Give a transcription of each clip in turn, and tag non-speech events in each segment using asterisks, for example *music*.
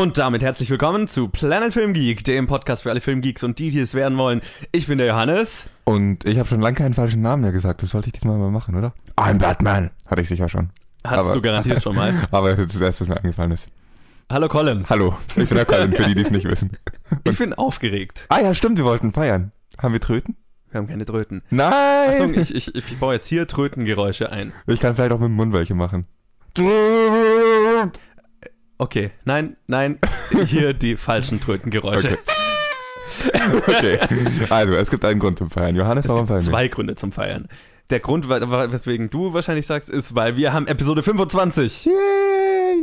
Und damit herzlich willkommen zu Planet Film Geek, dem Podcast für alle Filmgeeks und die, die es werden wollen. Ich bin der Johannes. Und ich habe schon lange keinen falschen Namen mehr gesagt. Das sollte ich diesmal mal machen, oder? I'm Batman. Hatte ich sicher schon. Hattest Aber- du garantiert schon mal. *laughs* Aber das ist das erste, was mir eingefallen ist. Hallo Colin. Hallo, ich bin der Colin, für die, die es nicht wissen. *laughs* Ich bin aufgeregt. Ah ja, stimmt, wir wollten feiern. Haben wir Tröten? Wir haben keine Tröten. Nein! Achtung, ich, ich, ich baue jetzt hier Trötengeräusche ein. Ich kann vielleicht auch mit dem Mund welche machen. *laughs* Okay, nein, nein, *laughs* hier die falschen Trötengeräusche. Okay. *laughs* Okay. Also, es gibt einen Grund zum Feiern. Johannes, Es warum feiern wir? zwei Gründe zum Feiern. Der Grund, weswegen du wahrscheinlich sagst, ist, weil wir haben Episode 25. Yay!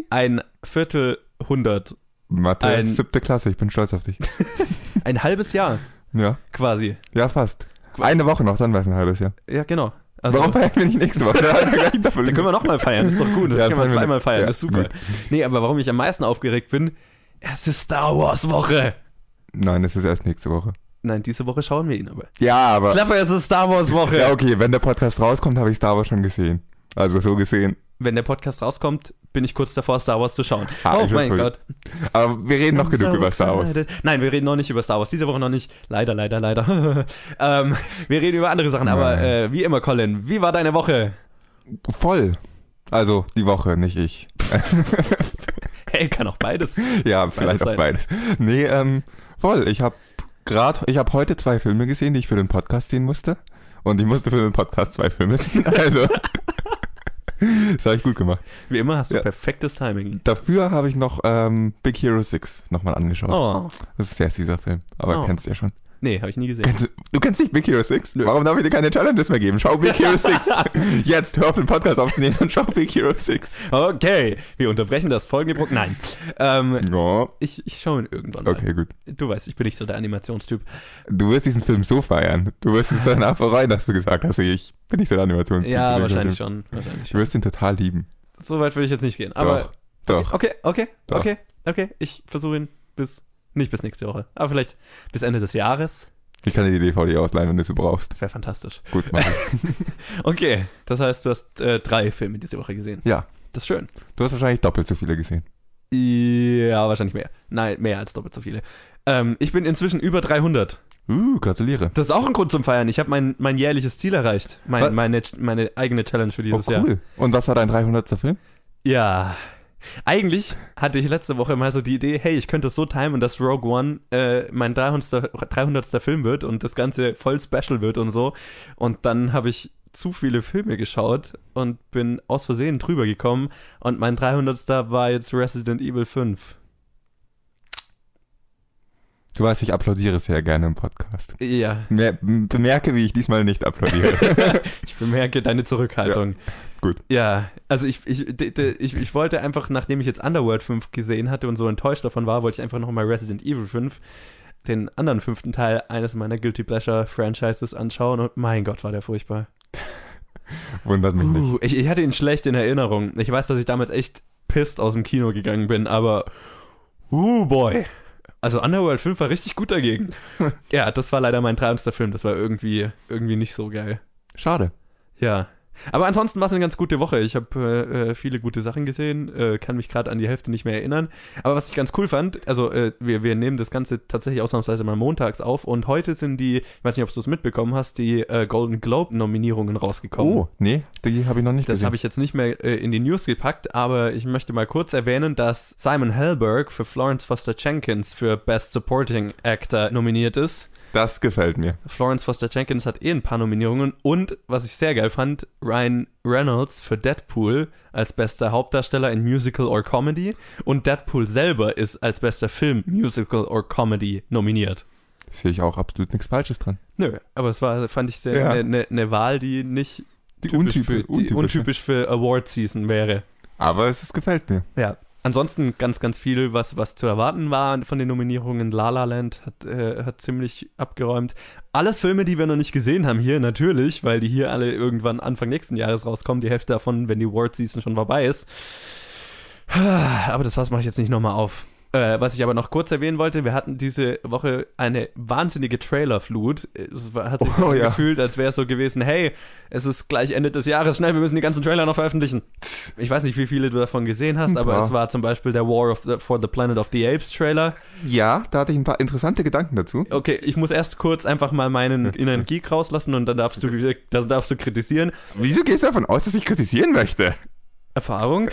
Ein Viertelhundert. Mathe, Ein- siebte Klasse, ich bin stolz auf dich. *laughs* Ein halbes Jahr Ja, quasi. ja, fast. Eine Woche noch, dann wäre es ein halbes Jahr. Ja, genau. Also, warum feiern wir nicht nächste Woche? *laughs* Dann können wir nochmal feiern, ist doch gut. Das Ja, können wir- zweimal feiern, ja, ist super. gut. Nee, aber warum ich am meisten aufgeregt bin, es ist Star Wars Woche. Nein, es ist erst nächste Woche. Nein, diese Woche schauen wir ihn aber. Ja, aber. Klapper, es ist Star Wars Woche. Ja, okay, wenn der Podcast rauskommt, habe ich Star Wars schon gesehen. Also so gesehen. Wenn der Podcast rauskommt, bin ich kurz davor, Star Wars zu schauen. Ah, oh mein Gott. Aber wir reden noch I'm genug so über Star Wars. Nein, wir reden noch nicht über Star Wars. Diese Woche noch nicht. Leider, leider, leider. *laughs* ähm, wir reden über andere Sachen, aber äh, wie immer, Colin, wie war deine Woche? Voll. Also die Woche, nicht ich. *laughs* Hey, kann auch beides. *laughs* ja, vielleicht sein. auch beides. Nee, ähm, voll. Ich habe gerade, ich habe heute zwei Filme gesehen, die ich für den Podcast sehen musste. Und ich musste für den Podcast zwei Filme sehen. Also. *laughs* das habe ich gut gemacht. Wie immer hast du Ja. perfektes Timing. Dafür habe ich noch ähm, Big Hero 6 nochmal angeschaut. Oh. Das ist ein sehr süßer Film. Aber Oh. kennst du ja schon. Nee, habe ich nie gesehen. Kennst du, du kennst nicht Big Hero 6? Nö. Warum darf ich dir keine Challenges mehr geben? Schau Big Hero *laughs* 6. Jetzt hör auf den Podcast aufzunehmen und schau Big Hero 6. Okay, wir unterbrechen das folgende Pro Nein. Ähm, Ja. ich, ich schaue ihn irgendwann mal. Okay, gut. Du weißt, ich bin nicht so der Animationstyp. Du wirst diesen Film so feiern. Du wirst es danach bereuen, dass du gesagt hast, ich bin nicht so der Animationstyp. Ja, Ich wahrscheinlich schon. Wahrscheinlich Du schon. wirst ihn total lieben. So weit würde ich jetzt nicht gehen. Aber Doch. Doch. okay, okay, Doch. okay, okay. Ich versuche ihn bis, nicht bis nächste Woche, aber vielleicht bis Ende des Jahres. Ich kann dir die DVD ausleihen, wenn du sie brauchst. Wäre fantastisch. Gut, mach ich. *laughs* Okay, das heißt, du hast äh, drei Filme diese Woche gesehen. Ja. Das ist schön. Du hast wahrscheinlich doppelt so viele gesehen. Ja, wahrscheinlich mehr. Nein, mehr als doppelt so viele. Ähm, ich bin inzwischen über 300. Uh, gratuliere. Das ist auch ein Grund zum Feiern. Ich habe mein, mein jährliches Ziel erreicht. Mein, meine, meine eigene Challenge für Oh, dieses Jahr. cool. Und was war dein 300. Film? Ja. Eigentlich hatte ich letzte Woche mal so die Idee, hey, ich könnte es so timen, dass Rogue One äh, mein 300. 300. Film wird und das Ganze voll special wird und so. Und dann habe ich zu viele Filme geschaut und bin aus Versehen drüber gekommen und mein 300. war jetzt Resident Evil 5. Du weißt, ich applaudiere sehr gerne im Podcast. Ja, Mer bemerke, wie ich diesmal nicht applaudiere. *laughs* ich bemerke deine Zurückhaltung. gut. Ja, also ich, ich, ich, ich wollte einfach, nachdem ich jetzt Underworld 5 gesehen hatte und so enttäuscht davon war, wollte ich einfach nochmal Resident Evil 5, den anderen fünften Teil eines meiner Guilty Pleasure Franchises anschauen und mein Gott, war der furchtbar. *laughs* Wundert mich nicht. Uh, ich, ich hatte ihn schlecht in Erinnerung. Ich weiß, dass ich damals echt pisst aus dem Kino gegangen bin, aber uh boy. Also Underworld 5 war richtig gut dagegen. *laughs* ja, das war leider mein 300. Film. Das war irgendwie, irgendwie nicht so geil. Schade. Ja. Aber ansonsten war es eine ganz gute Woche. Ich habe äh, äh, viele gute Sachen gesehen, äh, kann mich gerade an die Hälfte nicht mehr erinnern. Aber was ich ganz cool fand, also äh, wir, wir nehmen das Ganze tatsächlich ausnahmsweise mal montags auf und heute sind die, ich weiß nicht, ob du es mitbekommen hast, die äh, Golden Globe Nominierungen rausgekommen. Oh, nee, die habe ich noch nicht Das gesehen. habe ich jetzt nicht mehr äh, in die News gepackt, aber ich möchte mal kurz erwähnen, dass Simon Helberg für Florence Foster Jenkins für Best Supporting Actor nominiert ist. Das gefällt mir. Florence Foster Jenkins hat eh ein paar Nominierungen und, was ich sehr geil fand, Ryan Reynolds für Deadpool als bester Hauptdarsteller in Musical or Comedy und Deadpool selber ist als bester Film Musical or Comedy nominiert. Sehe ich auch absolut nichts Falsches dran. Nö, aber es war, fand ich eine Ja. ne, ne, Wahl, die nicht Die typisch untypi- für, die untypisch für Award Season wäre. Aber es ist, gefällt mir. Ja. Ansonsten ganz, ganz viel, was, was zu erwarten war von den Nominierungen. La La Land hat, äh, hat ziemlich abgeräumt. Alles Filme, die wir noch nicht gesehen haben hier, natürlich, weil die hier alle irgendwann Anfang nächsten Jahres rauskommen. Die Hälfte davon, wenn die Award Season schon vorbei ist. Aber das was mache ich jetzt nicht nochmal auf. Äh, was ich aber noch kurz erwähnen wollte, wir hatten diese Woche eine wahnsinnige Trailerflut. Es war, hat sich so Oh, ja. gefühlt, als wäre es so gewesen, hey, es ist gleich Ende des Jahres, schnell, wir müssen die ganzen Trailer noch veröffentlichen. Ich weiß nicht, wie viele du davon gesehen hast, aber es war zum Beispiel der War of the, for the Planet of the Apes Trailer. Ja, da hatte ich ein paar interessante Gedanken dazu. Okay, ich muss erst kurz einfach mal meinen *laughs* inneren Geek rauslassen und dann darfst du, wieder- das darfst du kritisieren. Wieso gehst du davon aus, dass ich kritisieren möchte? Erfahrung.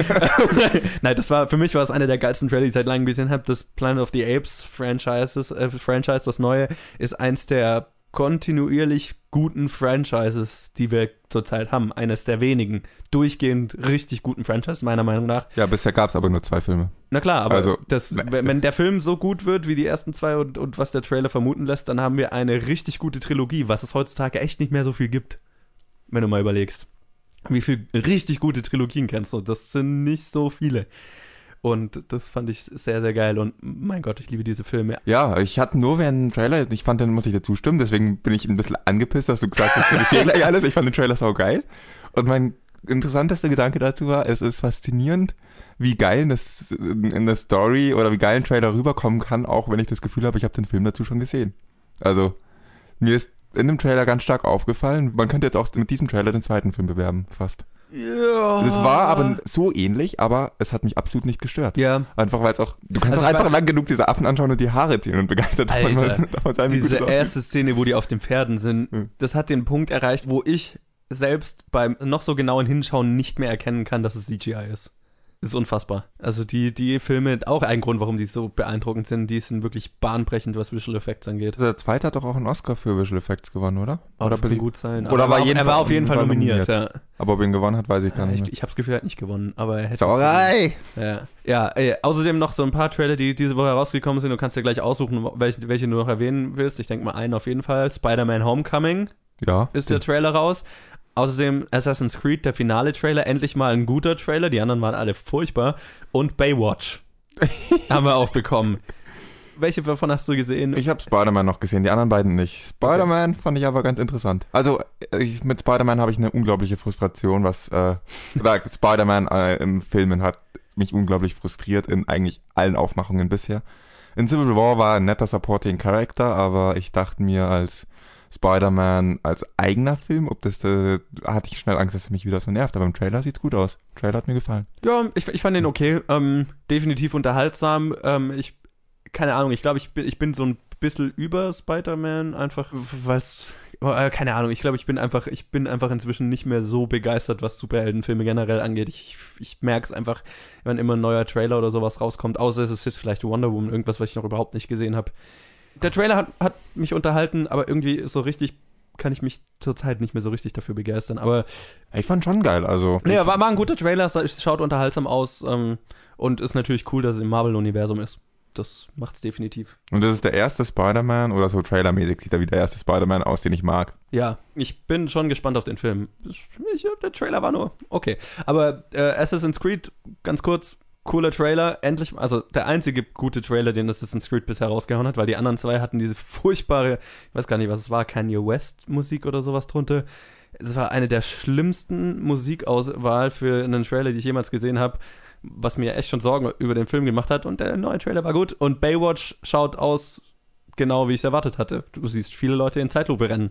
*laughs* Nein, das war für mich war es einer der geilsten Trailer, die ich seit langem gesehen habe. Das Planet of the Apes Franchises, äh, Franchise, das neue, ist eins der kontinuierlich guten Franchises, die wir zurzeit haben. Eines der wenigen durchgehend richtig guten Franchises, meiner Meinung nach. Ja, bisher gab es aber nur zwei Filme. Na klar, aber Also, das, wenn, wenn der Film so gut wird wie die ersten zwei und, und was der Trailer vermuten lässt, dann haben wir eine richtig gute Trilogie, was es heutzutage echt nicht mehr so viel gibt. Wenn du mal überlegst. Wie viele richtig gute Trilogien kennst du? Das sind nicht so viele. Und das fand ich sehr, sehr geil. Und mein Gott, ich liebe diese Filme. Ja, ich hatte nur während dem Trailer, ich fand, den muss ich dazu stimmen, deswegen bin ich ein bisschen angepisst, dass du gesagt hast, ich sehe gleich alles. Ich fand den Trailer sau geil. Und mein interessantester Gedanke dazu war, es ist faszinierend, wie geil das in der Story oder wie geil ein Trailer rüberkommen kann, auch wenn ich das Gefühl habe, ich habe den Film dazu schon gesehen. Also, mir ist in dem Trailer ganz stark aufgefallen, man könnte jetzt auch mit diesem Trailer den zweiten Film bewerben, fast. Ja. Es war aber so ähnlich, aber es hat mich absolut nicht gestört. Ja, Einfach weil es auch, du kannst Also einfach lang genug diese Affen anschauen und die Haare ziehen und begeistert davon, Alter, *laughs* davon sein, wie gut diese erste Szene, wo die auf den Pferden sind, Hm. das hat den Punkt erreicht, wo ich selbst beim noch so genauen Hinschauen nicht mehr erkennen kann, dass es CGI ist. Ist unfassbar. Also die, die Filme, auch ein Grund, warum die so beeindruckend sind, die sind wirklich bahnbrechend, was Visual Effects angeht. Der zweite hat doch auch einen Oscar für Visual Effects gewonnen, oder? Aber oder das kann gut sein. Oder war er, auf, jeden er war Fall- auf jeden Fall nominiert. nominiert. Ja. Aber ob er ihn gewonnen hat, weiß ich gar nicht Ich, mehr. ich habe das Gefühl, er hat nicht gewonnen, aber er hätte. Sauerei! Ja, ja äh, außerdem noch so ein paar Trailer, die diese Woche herausgekommen sind. Du kannst dir gleich aussuchen, welche, welche du noch erwähnen willst. Ich denke mal einen auf jeden Fall. Spider-Man Homecoming Ja. ist der Trailer raus. Außerdem Assassin's Creed, der finale Trailer, endlich mal ein guter Trailer. Die anderen waren alle furchtbar. Und Baywatch *laughs* haben wir auch bekommen. Welche davon hast du gesehen? Ich habe Spider-Man noch gesehen, die anderen beiden nicht. Spider-Man fand ich aber ganz interessant. Also ich, mit Spider-Man habe ich eine unglaubliche Frustration, was äh, *laughs* Spider-Man äh, im Filmen hat mich unglaublich frustriert in eigentlich allen Aufmachungen bisher. In Civil War war er ein netter Supporting Character, aber ich dachte mir als Spider-Man als eigener Film, ob das, äh, hatte ich schnell Angst, dass er mich wieder so nervt. Aber im Trailer sieht's gut aus. Trailer hat mir gefallen. Ja, ich, ich fand den okay. Ähm, definitiv unterhaltsam. Ähm, ich, keine Ahnung, ich glaube, ich bin, ich bin so ein bisschen über Spider-Man, einfach, was, äh, keine Ahnung, ich glaube, ich bin einfach, ich bin einfach inzwischen nicht mehr so begeistert, was Superheldenfilme generell angeht. Ich, ich merke es einfach, wenn immer ein neuer Trailer oder sowas rauskommt, außer es ist jetzt vielleicht Wonder Woman, irgendwas, was ich noch überhaupt nicht gesehen habe. Der Trailer hat, hat mich unterhalten, aber irgendwie so richtig kann ich mich zurzeit nicht mehr so richtig dafür begeistern. Aber Ich fand schon geil, also. Nee, war, war ein guter Trailer, es schaut unterhaltsam aus ähm, und ist natürlich cool, dass es im Marvel-Universum ist. Das macht's definitiv. Und das ist der erste Spider-Man oder so trailermäßig sieht er wie der erste Spider-Man aus, den ich mag. Ja, ich bin schon gespannt auf den Film. Ich, der Trailer war nur okay. Aber äh, Assassin's Creed, ganz kurz, cooler Trailer. Endlich, also der einzige gute Trailer, den Assassin's Creed bisher rausgehauen hat, weil die anderen zwei hatten diese furchtbare, ich weiß gar nicht, was es war, Kanye West Musik oder sowas drunter. Es war eine der schlimmsten Musikauswahl für einen Trailer, die ich jemals gesehen habe, was mir echt schon Sorgen über den Film gemacht hat. Und der neue Trailer war gut. Und Baywatch schaut aus genau, wie ich es erwartet hatte. Du siehst viele Leute in Zeitlupe rennen.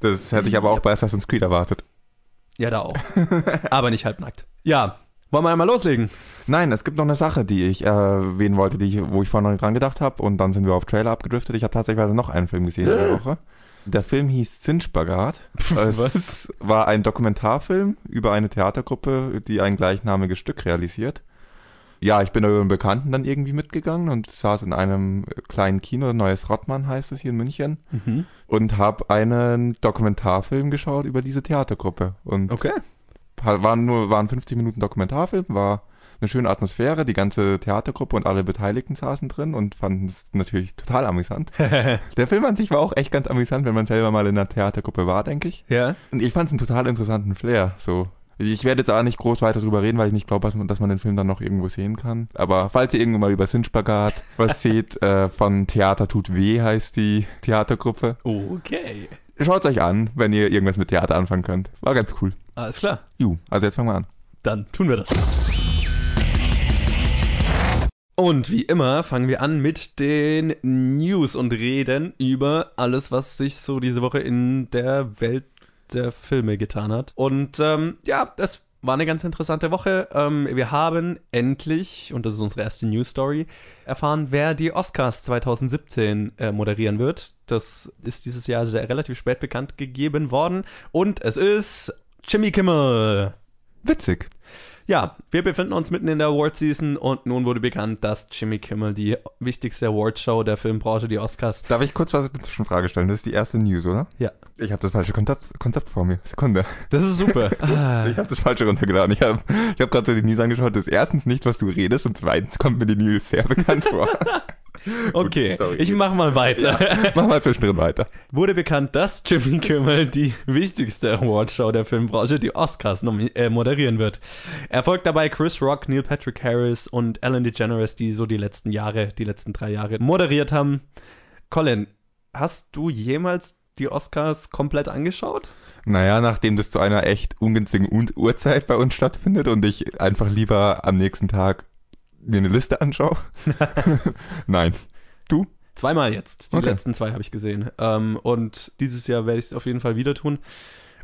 Das hätte ich aber auch bei Assassin's Creed erwartet. Ja, da auch. Aber nicht halbnackt. Ja, wollen wir einmal loslegen? Nein, es gibt noch eine Sache, die ich erwähnen wollte, die ich, wo ich vorhin noch nicht dran gedacht habe. Und dann sind wir auf Trailer abgedriftet. Ich habe tatsächlich noch einen Film gesehen in der *gasps* Woche. Der Film hieß Zinnspagat. *laughs* Es Was? war ein Dokumentarfilm über eine Theatergruppe, die ein gleichnamiges Stück realisiert. Ja, ich bin über einen Bekannten dann irgendwie mitgegangen und saß in einem kleinen Kino, Neues Rottmann heißt es hier in München, Mhm. und habe einen Dokumentarfilm geschaut über diese Theatergruppe. Und Okay. Waren nur waren 50 Minuten Dokumentarfilm, war eine schöne Atmosphäre, die ganze Theatergruppe und alle Beteiligten saßen drin und fanden es natürlich total amüsant. *laughs* Der Film an sich war auch echt ganz amüsant, wenn man selber mal in einer Theatergruppe war, denke ich. ja. Und ich fand es einen total interessanten Flair. So, ich werde jetzt auch nicht groß weiter drüber reden, weil ich nicht glaube, dass man, dass man den Film dann noch irgendwo sehen kann. Aber falls ihr irgendwann mal über Sinnspagat *laughs* was seht, äh, von Theater tut weh heißt die Theatergruppe. Okay. Schaut euch an, wenn ihr irgendwas mit Theater anfangen könnt. War ganz cool. Alles klar. Ju, also jetzt fangen wir an. Dann tun wir das. Und wie immer fangen wir an mit den News und reden über alles, was sich so diese Woche in der Welt der Filme getan hat. Und ähm, ja, das war eine ganz interessante Woche. Ähm, wir haben endlich, und das ist unsere erste News Story, erfahren, wer die Oscars 2017 äh, moderieren wird. Das ist dieses Jahr sehr relativ spät bekannt gegeben worden. Und es ist Jimmy Kimmel. Witzig. Ja, wir befinden uns mitten in der Award-Season und nun wurde bekannt, dass Jimmy Kimmel die wichtigste Award-Show der Filmbranche, die Oscars. Darf ich kurz was eine Frage stellen? Das ist die erste News, oder? Ja. Ich habe das falsche Konzept, Konzept vor mir. Sekunde. Das ist super. *laughs* Ah. Ich habe das falsche runtergeladen. Ich habe ich hab gerade so die News angeschaut. Das ist erstens nicht, was du redest und zweitens kommt mir die News sehr bekannt vor. *laughs* Okay, Gut, ich mach mal weiter. Ja, mach mal zwischendrin weiter. Wurde bekannt, dass Jimmy Kimmel die wichtigste Awardshow der Filmbranche, die Oscars, äh, moderieren wird. Er folgt dabei Chris Rock, Neil Patrick Harris und Ellen DeGeneres, die so die letzten Jahre, die letzten drei Jahre moderiert haben. Colin, hast du jemals die Oscars komplett angeschaut? Naja, nachdem das zu einer echt ungünstigen Uhrzeit bei uns stattfindet und ich einfach lieber am nächsten Tag mir eine Liste anschaue? *laughs* Nein. Du? Zweimal jetzt. Die okay. letzten zwei habe ich gesehen. Ähm, und dieses Jahr werde ich es auf jeden Fall wieder tun.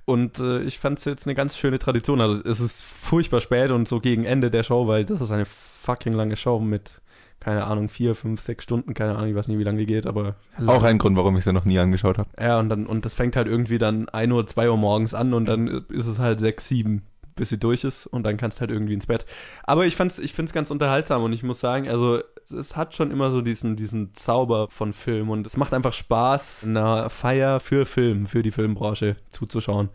Und äh, ich fand es jetzt eine ganz schöne Tradition. Also es ist furchtbar spät und so gegen Ende der Show, weil das ist eine fucking lange Show mit, keine Ahnung, vier, fünf, sechs Stunden, keine Ahnung, ich weiß nicht, wie lange die geht, aber. Auch ein Grund, warum ich sie noch nie angeschaut habe. Ja, und dann, und das fängt halt irgendwie dann ein Uhr, zwei Uhr morgens an und dann ist es halt sechs, sieben bis sie durch ist und dann kannst du halt irgendwie ins Bett. Aber ich fand's, ich find's ganz unterhaltsam und ich muss sagen, also es hat schon immer so diesen, diesen Zauber von Film und es macht einfach Spaß, einer Feier für Film, für die Filmbranche zuzuschauen.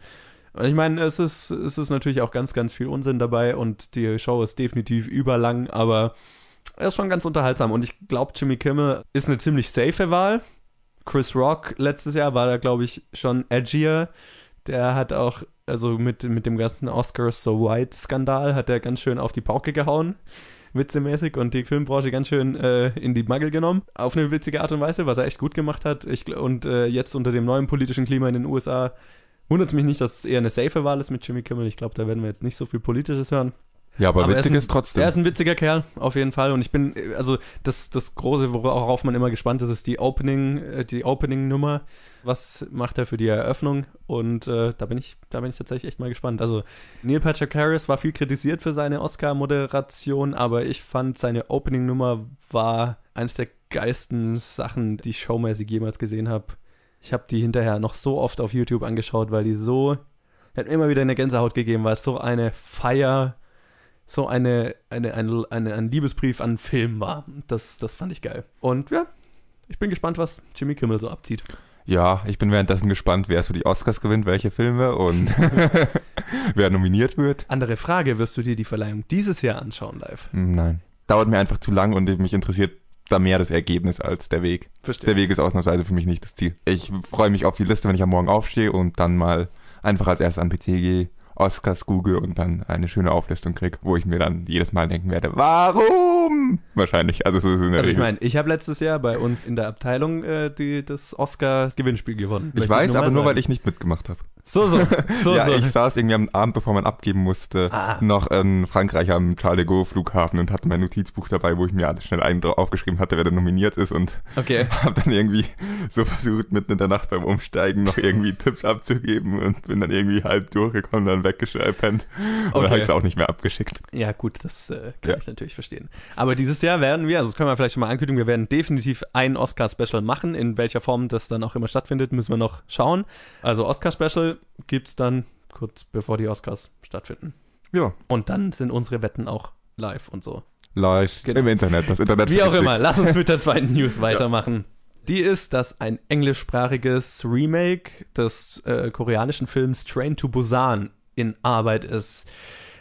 Und ich meine, es ist, es ist natürlich auch ganz, ganz viel Unsinn dabei und die Show ist definitiv überlang, aber er ist schon ganz unterhaltsam und ich glaube, Jimmy Kimmel ist eine ziemlich safe Wahl. Chris Rock letztes Jahr war da, glaube ich, schon edgier. Der hat auch also mit, mit dem ganzen Oscars So White-Skandal hat er ganz schön auf die Pauke gehauen, witzemäßig, und die Filmbranche ganz schön äh, in die Magel genommen. Auf eine witzige Art und Weise, was er echt gut gemacht hat. Ich, und äh, jetzt unter dem neuen politischen Klima in den USA wundert es mich nicht, dass es eher eine safe Wahl ist mit Jimmy Kimmel. Ich glaube, da werden wir jetzt nicht so viel Politisches hören. Ja, aber, aber witzig ist, ein, ist, trotzdem. Er ist ein witziger Kerl, auf jeden Fall. Und ich bin, also das, das Große, worauf man immer gespannt ist, ist die Opening, äh, die Opening-Nummer. Was macht er für die Eröffnung? Und äh, da bin ich, da bin ich tatsächlich echt mal gespannt. Also Neil Patrick Harris war viel kritisiert für seine Oscar-Moderation, aber ich fand seine Opening-Nummer war eines der geilsten Sachen, die ich showmäßig jemals gesehen habe. Ich habe die hinterher noch so oft auf YouTube angeschaut, weil die so, hat mir immer wieder eine Gänsehaut gegeben, weil es so eine Feier so eine, eine, eine, eine, ein Liebesbrief an Film war. Das, das fand ich geil. Und ja, ich bin gespannt, was Jimmy Kimmel so abzieht. Ja, ich bin währenddessen gespannt, wer so die Oscars gewinnt, welche Filme und *laughs* wer nominiert wird. Andere Frage, wirst du dir die Verleihung dieses Jahr anschauen live? Hm, nein. Dauert mir einfach zu lang und mich interessiert da mehr das Ergebnis als der Weg. Verstehe. Der Weg ist ausnahmsweise für mich nicht das Ziel. Ich freue mich auf die Liste, wenn ich am Morgen aufstehe und dann mal einfach als erstes an PC gehe Oscars google und dann eine schöne Auflistung kriege, wo ich mir dann jedes Mal denken werde, warum? Wahrscheinlich. Also so ist es in der also ich meine, ich habe letztes Jahr bei uns in der Abteilung äh, die, das Oscar-Gewinnspiel gewonnen. Ich weiß, aber nur, weil ich nicht mitgemacht habe. So, so. *laughs* so ja, so. ich saß irgendwie am Abend, bevor man abgeben musste, ah. noch in Frankreich am Charles de Gaulle Flughafen und hatte mein Notizbuch dabei, wo ich mir schnell einen aufgeschrieben hatte, wer da nominiert ist und okay. *laughs* habe dann irgendwie so versucht, mitten in der Nacht beim Umsteigen noch irgendwie *laughs* Tipps abzugeben und bin dann irgendwie halb durchgekommen, dann weggepennt und okay. habe es auch nicht mehr abgeschickt. Ja, gut, das äh, kann ja. ich natürlich verstehen. Aber dieses Jahr werden wir, also das können wir vielleicht schon mal ankündigen, wir werden definitiv ein Oscar-Special machen. In welcher Form das dann auch immer stattfindet, müssen wir noch schauen. Also Oscar-Special gibt es dann kurz bevor die Oscars stattfinden. Ja. Und dann sind unsere Wetten auch live und so. Live genau. im Internet. Das Internet Wie auch immer. Lass uns mit der zweiten News *laughs* weitermachen. Ja. Die ist, dass ein englischsprachiges Remake des äh, koreanischen Films Train to Busan in Arbeit ist.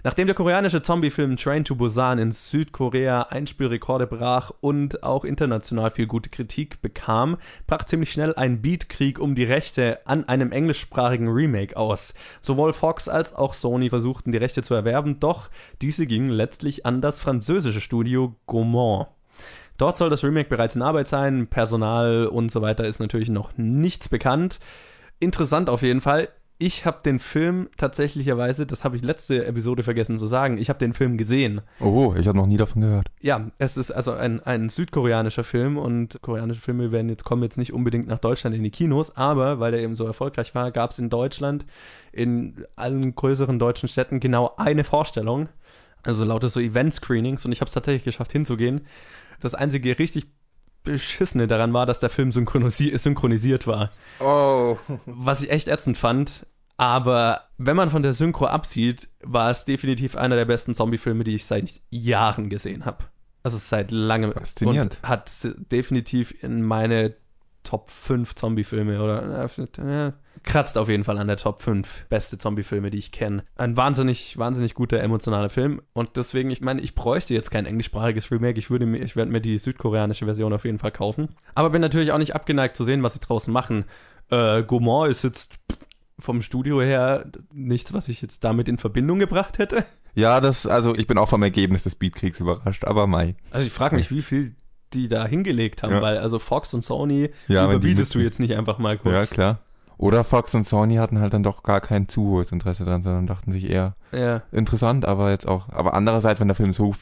Nachdem der koreanische Zombie-Film Train to Busan in Südkorea Einspielrekorde brach und auch international viel gute Kritik bekam, brach ziemlich schnell ein Beatkrieg um die Rechte an einem englischsprachigen Remake aus. Sowohl Fox als auch Sony versuchten die Rechte zu erwerben, doch diese gingen letztlich an das französische Studio Gaumont. Dort soll das Remake bereits in Arbeit sein, Personal und so weiter ist natürlich noch nichts bekannt. Interessant auf jeden Fall ich habe den Film tatsächlicherweise, das habe ich letzte Episode vergessen zu sagen, ich habe den Film gesehen. Oh, ich habe noch nie davon gehört. Ja, es ist also ein, ein südkoreanischer Film und koreanische Filme werden jetzt kommen jetzt nicht unbedingt nach Deutschland in die Kinos, aber weil der eben so erfolgreich war, gab es in Deutschland in allen größeren deutschen Städten genau eine Vorstellung, also lauter so Event-Screenings und ich habe es tatsächlich geschafft hinzugehen. Das einzige richtig beschissene daran war, dass der Film synchronisi synchronisiert war. Oh. Was ich echt ätzend fand. Aber wenn man von der Synchro absieht, war es definitiv einer der besten Zombie-Filme, die ich seit Jahren gesehen habe. Also seit langem. Faszinierend. Und hat definitiv in meine Top 5 Zombie-Filme oder äh, kratzt auf jeden Fall an der Top 5 beste Zombie-Filme, die ich kenne. Ein wahnsinnig, wahnsinnig guter emotionaler Film. Und deswegen, ich meine, ich bräuchte jetzt kein englischsprachiges Remake. Ich würde mir, ich werde mir die südkoreanische Version auf jeden Fall kaufen. Aber bin natürlich auch nicht abgeneigt zu sehen, was sie draußen machen. Äh, Gaumont ist jetzt vom Studio her nichts, was ich jetzt damit in Verbindung gebracht hätte. Ja, das, also ich bin auch vom Ergebnis des Beatkriegs überrascht, aber Mai. Also ich frage mich, wie viel die da hingelegt haben, Ja. weil also Fox und Sony Ja, überbietest du jetzt nicht einfach mal kurz. Ja, klar. Oder Fox und Sony hatten halt dann doch gar kein zu hohes Interesse dran, sondern dachten sich eher Ja. interessant, aber jetzt auch. Aber andererseits, wenn der Film so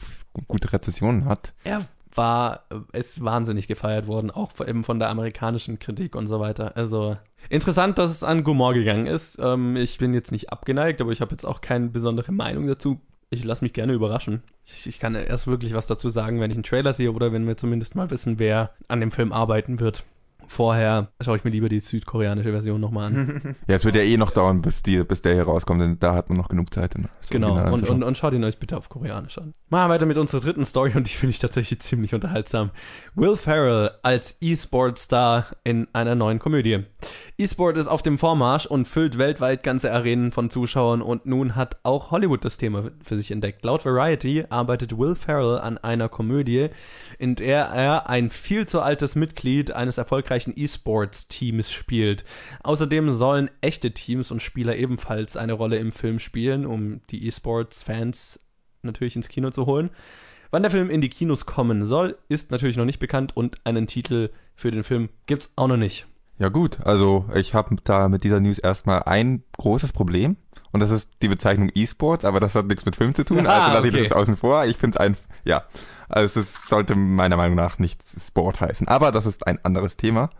gute Rezessionen hat, Er war, ist wahnsinnig gefeiert worden, auch eben von der amerikanischen Kritik und so weiter. Also interessant, dass es an Gomorrah gegangen ist. Ähm, ich bin jetzt nicht abgeneigt, aber ich habe jetzt auch keine besondere Meinung dazu. Ich lasse mich gerne überraschen. Ich, ich kann erst wirklich was dazu sagen, wenn ich einen Trailer sehe oder wenn wir zumindest mal wissen, wer an dem Film arbeiten wird. Vorher schaue ich mir lieber die südkoreanische Version nochmal an. *laughs* ja, es wird ja eh noch dauern, bis, die, bis der hier rauskommt, denn da hat man noch genug Zeit. Genau, und, und, und schaut ihn euch bitte auf Koreanisch an. Machen wir weiter mit unserer dritten Story und die finde ich tatsächlich ziemlich unterhaltsam. Will Ferrell als E-Sport-Star in einer neuen Komödie. E-Sport ist auf dem Vormarsch und füllt weltweit ganze Arenen von Zuschauern und nun hat auch Hollywood das Thema für sich entdeckt. Laut Variety arbeitet Will Ferrell an einer Komödie, in der er ein viel zu altes Mitglied eines erfolgreichen E-Sports-Teams spielt. Außerdem sollen echte Teams und Spieler ebenfalls eine Rolle im Film spielen, um die E-Sports-Fans natürlich ins Kino zu holen. Wann der Film in die Kinos kommen soll, ist natürlich noch nicht bekannt und einen Titel für den Film gibt's auch noch nicht. Ja gut, also ich habe da mit dieser News erstmal ein großes Problem und das ist die Bezeichnung E-Sports, aber das hat nichts mit Film zu tun, Ah, also lasse ich das okay. jetzt außen vor. Ich finde es ein, ja, also es sollte meiner Meinung nach nicht Sport heißen, aber das ist ein anderes Thema.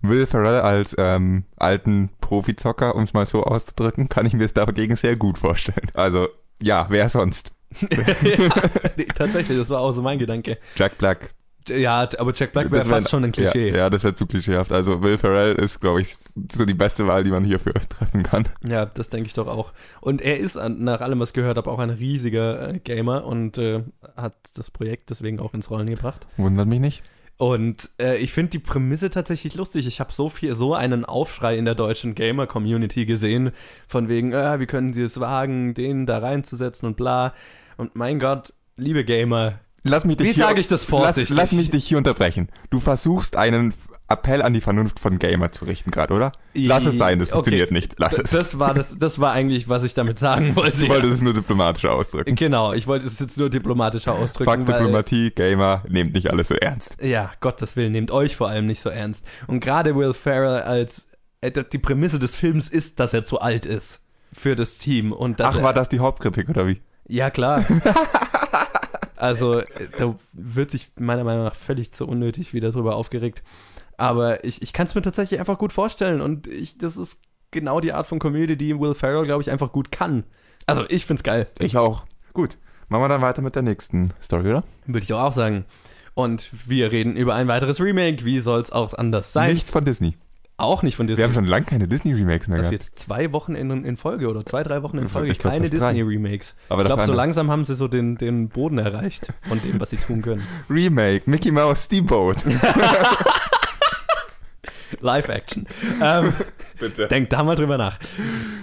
Will Ferrell als ähm, alten Profizocker, um es mal so auszudrücken, kann ich mir es dagegen sehr gut vorstellen. Also ja, wer sonst? *laughs* ja, nee, tatsächlich, das war auch so mein Gedanke. Jack Black. Ja, aber Jack Black wäre fast schon ein Klischee. Ja, ja das wäre zu klischeehaft. Also Will Ferrell ist, glaube ich, so die beste Wahl, die man hierfür *laughs* treffen kann. Ja, das denke ich doch auch. Und er ist an- nach allem, was ich gehört habe, auch ein riesiger äh, Gamer und äh, hat das Projekt deswegen auch ins Rollen gebracht. Wundert mich nicht. Und äh, ich finde die Prämisse tatsächlich lustig. Ich habe so viel, so einen Aufschrei in der deutschen Gamer-Community gesehen, von wegen, äh, wie können sie es wagen, den da reinzusetzen und bla. Und mein Gott, liebe Gamer, Lass mich dich Wie hier, sage ich das vorsichtig? Lass, lass mich dich hier unterbrechen. Du versuchst einen Appell an die Vernunft von Gamer zu richten gerade, oder? Lass es sein, das Okay. funktioniert nicht. Lass es. das war das, das war eigentlich, was ich damit sagen wollte. du wolltest es nur diplomatischer ausdrücken. Genau, ich wollte es jetzt nur diplomatischer ausdrücken. Fakt, Diplomatie, Gamer, nehmt nicht alles so ernst. Ja, Gottes Willen, nehmt euch vor allem nicht so ernst. Und gerade Will Ferrell als äh, die Prämisse des Films ist, dass er zu alt ist für das Team und Ach, war das die Hauptkritik, oder wie? ja klar. *laughs* also äh, da wird sich meiner Meinung nach völlig zu unnötig wieder drüber aufgeregt. Aber ich, ich kann es mir tatsächlich einfach gut vorstellen und ich, das ist genau die Art von Komödie, die Will Ferrell, glaube ich, einfach gut kann. Also ich find's geil, Ich auch. Gut. Machen wir dann weiter mit der nächsten Story, oder? würde ich doch auch sagen. Und wir reden über ein weiteres Remake. Wie soll's auch anders sein? Nicht von Disney. Auch nicht von Disney. Wir haben schon lange keine Disney-Remakes mehr Das ist gehabt. jetzt zwei Wochen in, in Folge oder zwei, drei Wochen in Ich Folge glaub, keine. Disney-Remakes. Aber Ich glaube, so langsam haben sie so den, den Boden erreicht von dem, was sie tun können. *laughs* Remake, Mickey Mouse Steamboat. *laughs* Live-Action. ähm, *laughs* Bitte. denkt da mal drüber nach.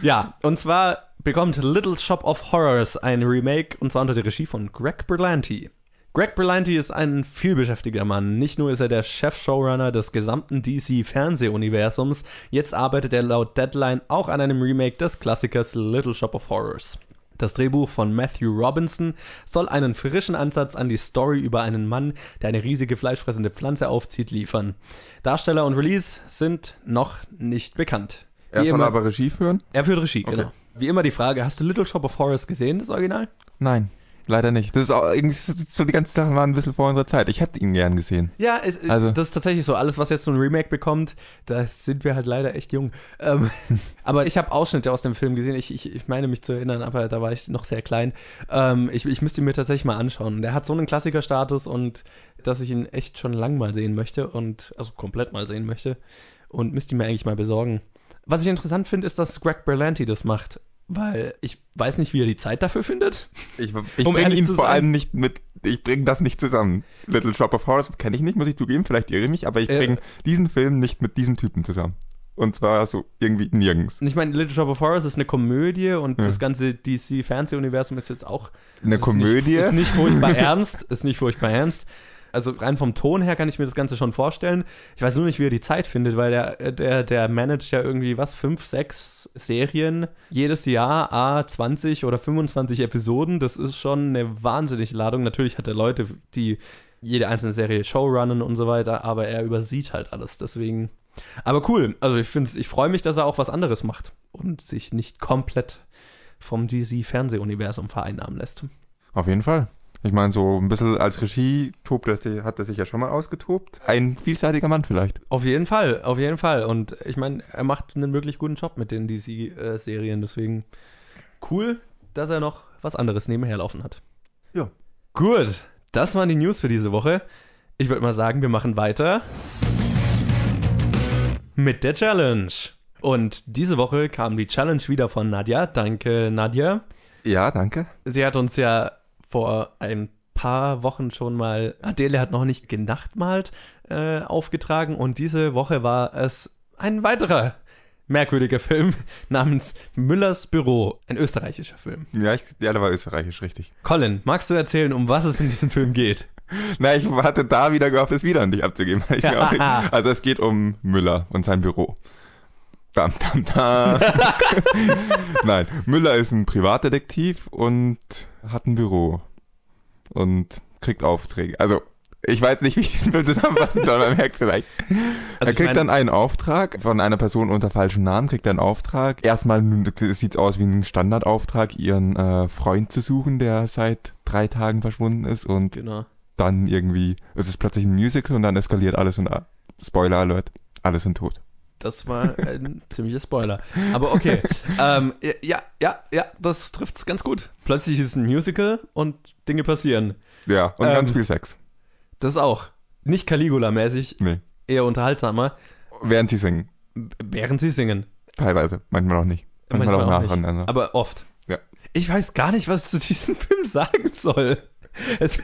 Ja, und zwar bekommt Little Shop of Horrors ein Remake und zwar unter der Regie von Greg Berlanti. Greg Berlanti ist ein vielbeschäftigter Mann. Nicht nur ist er der Chef-Showrunner des gesamten DC-Fernsehuniversums, jetzt arbeitet er laut Deadline auch an einem Remake des Klassikers Little Shop of Horrors. Das Drehbuch von Matthew Robinson soll einen frischen Ansatz an die Story über einen Mann, der eine riesige fleischfressende Pflanze aufzieht, liefern. Darsteller und Release sind noch nicht bekannt. Er Wie soll immer- aber Regie führen? Er führt Regie, Okay. genau. Wie immer die Frage, hast du Little Shop of Horrors gesehen, das Original? Nein, leider nicht. Das ist auch irgendwie so die ganzen Sachen waren ein bisschen vor unserer Zeit. Ich hätte ihn gern gesehen. Ja, es, Also- das ist tatsächlich so. Alles, was jetzt so ein Remake bekommt, da sind wir halt leider echt jung. Ähm, *laughs* aber ich habe Ausschnitte aus dem Film gesehen. Ich, ich, ich meine mich zu erinnern, aber da war ich noch sehr klein. Ähm, ich, ich müsste ihn mir tatsächlich mal anschauen. Der hat so einen Klassikerstatus und dass ich ihn echt schon lang mal sehen möchte und also komplett mal sehen möchte und müsste ihn mir eigentlich mal besorgen. Was ich interessant finde, ist, dass Greg Berlanti das macht. Weil ich weiß nicht, wie er die Zeit dafür findet. Ich, ich Um bringe ihn vor allem nicht mit, ich bringe das nicht zusammen. Little Shop of Horrors kenne ich nicht, muss ich zugeben, vielleicht irre ich mich, aber ich Äh. bringe diesen Film nicht mit diesem Typen zusammen. Und zwar so irgendwie nirgends. Und ich meine, Little Shop of Horrors ist eine Komödie und Ja. das ganze DC-Fernsehuniversum ist jetzt auch Eine Komödie. Nicht, ist nicht furchtbar ernst, ist nicht furchtbar ernst. Also rein vom Ton her kann ich mir das Ganze schon vorstellen. Ich weiß nur nicht, wie er die Zeit findet, weil der, der, der managt ja irgendwie was, fünf, sechs Serien jedes Jahr, a 20 oder 25 Episoden. Das ist schon eine wahnsinnige Ladung. Natürlich hat er Leute, die jede einzelne Serie showrunnen und so weiter, aber er übersieht halt alles. Deswegen. Aber cool. Also ich finde ich freue mich, dass er auch was anderes macht und sich nicht komplett vom DC-Fernsehuniversum vereinnahmen lässt. Auf jeden Fall. Ich meine, so ein bisschen als Regie tobt sich- hat er sich ja schon mal ausgetobt. Ein vielseitiger Mann vielleicht. Auf jeden Fall, auf jeden Fall. Und ich meine, er macht einen wirklich guten Job mit den DC-Serien. Deswegen cool, dass er noch was anderes nebenher laufen hat. Ja. Gut, das waren die News für diese Woche. Ich würde mal sagen, wir machen weiter mit der Challenge. Und diese Woche kam die Challenge wieder von Nadja. Danke, Nadja. Ja, danke. Sie hat uns ja vor ein paar Wochen schon mal Adele hat noch nicht genachtmalt äh, aufgetragen und diese Woche war es ein weiterer merkwürdiger Film *laughs* namens Müllers Büro, ein österreichischer Film. Ja, ich, ja, der war österreichisch, richtig. Colin, magst du erzählen, um was es in diesem Film geht? *laughs* Na, ich hatte da wieder gehofft, es wieder an dich abzugeben. Ich *laughs* glaub, also es geht um Müller und sein Büro. Dam, dam, dam. Nein, Müller ist ein Privatdetektiv und hat ein Büro. Und kriegt Aufträge. Also, ich weiß nicht, wie ich diesen Film zusammenfassen soll, man merkt vielleicht. Also er kriegt mein- dann einen Auftrag von einer Person unter falschem Namen, kriegt einen Auftrag. Erstmal sieht's aus wie ein Standardauftrag, ihren äh, Freund zu suchen, der seit drei Tagen verschwunden ist und Genau. dann irgendwie, es ist plötzlich ein Musical und dann eskaliert alles und ah, Spoiler Alert, alle sind tot. Das war ein *laughs* ziemlicher Spoiler. Aber okay. *laughs* ähm, ja, ja, ja, das trifft's ganz gut. Plötzlich ist es ein Musical und Dinge passieren. Ja, und Ähm, ganz viel Sex. Das auch. Nicht Caligula-mäßig, Nee. eher unterhaltsamer, Während sie singen. während sie singen. Teilweise, manchmal auch nicht. Manchmal, auch nicht. nacheinander. Aber oft. Ja. Ich weiß gar nicht, was ich zu diesem *laughs* Film sagen soll. Es,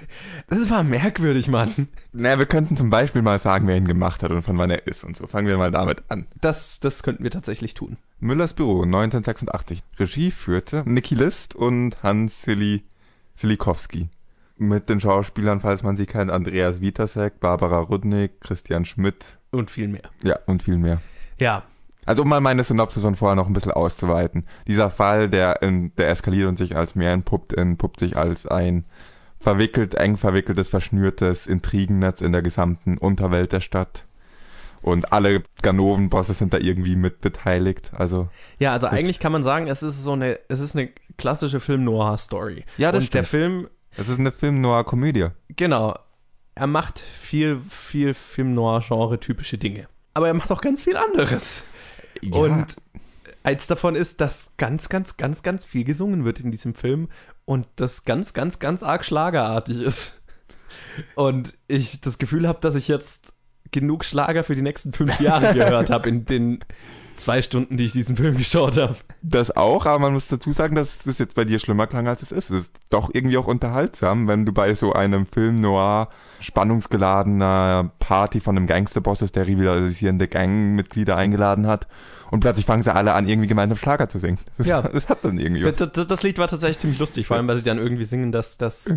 das war merkwürdig, Mann. naja, wir könnten zum Beispiel mal sagen, wer ihn gemacht hat und von wann er ist und so. Fangen wir mal damit an. Das, das könnten wir tatsächlich tun. Müllers Büro, 1986. Regie führte Niki List und Hans Sili Silikowski. Mit den Schauspielern, falls man sie kennt, Andreas Witasek, Barbara Rudnick, Christian Schmidt, Und viel mehr. ja, und viel mehr. Ja. Also um mal meine Synopsis von vorher noch ein bisschen auszuweiten. Dieser Fall, der, in, der eskaliert und sich als mehr entpuppt, entpuppt sich als ein verwickelt, eng verwickeltes, verschnürtes Intrigennetz in der gesamten Unterwelt der Stadt. Und alle Ganoven-Bosse sind da irgendwie mit beteiligt. Also, Ja, also eigentlich kann man sagen, es ist so eine, es ist eine klassische Film-Noir-Story. Ja, das Und der stimmt. Film, es ist eine Film-Noir-Komödie. genau, er macht viel, viel Film-Noir-Genre-typische Dinge. Aber er macht auch ganz viel anderes. Und eins davon ist, dass ganz, ganz, ganz, ganz viel gesungen wird in diesem Film und das ganz, ganz, ganz arg schlagerartig ist. Und ich das Gefühl habe, dass ich jetzt genug Schlager für die nächsten fünf Jahre gehört *laughs* habe in den zwei Stunden, die ich diesen Film *laughs* geschaut habe. Das auch, aber man muss dazu sagen, dass das jetzt bei dir schlimmer klang, als es ist. Es ist doch irgendwie auch unterhaltsam, wenn du bei so einem Film noir spannungsgeladener Party von einem Gangsterboss ist, der rivalisierende Gangmitglieder eingeladen hat und plötzlich fangen sie alle an, irgendwie gemeinsam Schlager zu singen. Das, Ja. das hat dann irgendwie. Das, das, das Lied war tatsächlich ziemlich lustig, vor allem, weil sie dann irgendwie singen, dass, dass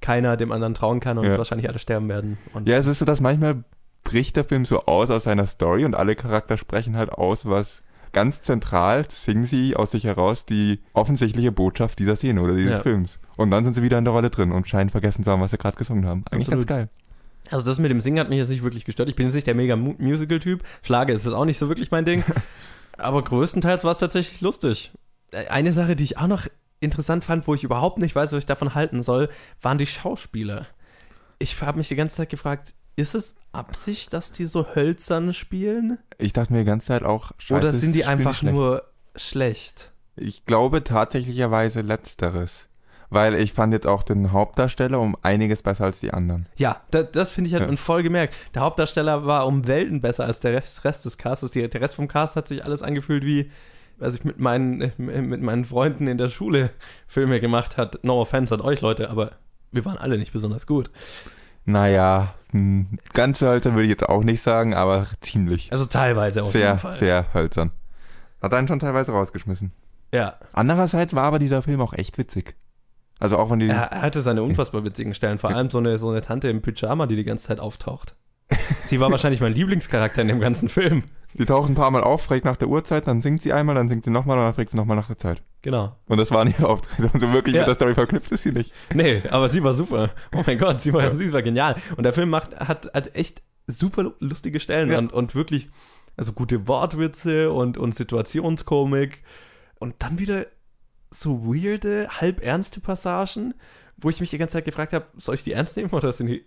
keiner dem anderen trauen kann und Ja. wahrscheinlich alle sterben werden. Und Ja, es ist so, dass manchmal bricht der Film so aus aus seiner Story und alle Charakter sprechen halt aus, was ganz zentral singen sie aus sich heraus die offensichtliche Botschaft dieser Szene oder dieses Ja. Films. Und dann sind sie wieder in der Rolle drin und scheinen vergessen zu haben, was sie gerade gesungen haben. Eigentlich Absolut. ganz geil. Also das mit dem Singen hat mich jetzt nicht wirklich gestört. Ich bin jetzt nicht der mega Mu- Musical-Typ. Schlager ist das auch nicht so wirklich mein Ding. *laughs* Aber größtenteils war es tatsächlich lustig. Eine Sache, die ich auch noch interessant fand, wo ich überhaupt nicht weiß, was ich davon halten soll, waren die Schauspieler. Ich habe mich die ganze Zeit gefragt, ist es Absicht, dass die so hölzern spielen? Ich dachte mir die ganze Zeit auch, scheiße, Oder sind die einfach schlecht. nur schlecht? Ich glaube tatsächlicherweise letzteres. Weil ich fand jetzt auch den Hauptdarsteller um einiges besser als die anderen. Ja, da, das finde ich halt Ja. und voll gemerkt. Der Hauptdarsteller war um Welten besser als der Rest, Rest des Castes. Der Rest vom Cast hat sich alles angefühlt wie, als ich mit meinen, *laughs* mit meinen Freunden in der Schule Filme gemacht hat. No offense an euch Leute, aber wir waren alle nicht besonders gut. Naja, hm, ganz hölzern würde ich jetzt auch nicht sagen, aber ziemlich. Also teilweise auf sehr, jeden Fall. sehr hölzern. Hat einen schon teilweise rausgeschmissen. Ja, Andererseits war aber dieser Film auch echt witzig. Also auch wenn die. er, er hatte seine unfassbar witzigen Stellen. Vor allem so eine, so eine Tante im Pyjama, die die ganze Zeit auftaucht. *laughs* Sie war wahrscheinlich mein Lieblingscharakter in dem ganzen Film. Die taucht ein paar Mal auf, fragt nach der Uhrzeit, dann singt sie einmal, dann singt sie nochmal und dann fragt sie nochmal nach der Zeit. Genau. Und das waren ihre Auftritte. *laughs* So wirklich Ja. mit der Story verknüpft ist sie nicht. Nee, aber sie war super. Oh mein Gott, sie war, sie war genial. Und der Film macht, hat, hat echt super lustige Stellen Ja. und, und wirklich, also gute Wortwitze und, und Situationskomik. Und dann wieder so weirde, halb ernste Passagen, wo ich mich die ganze Zeit gefragt habe, soll ich die ernst nehmen oder sind die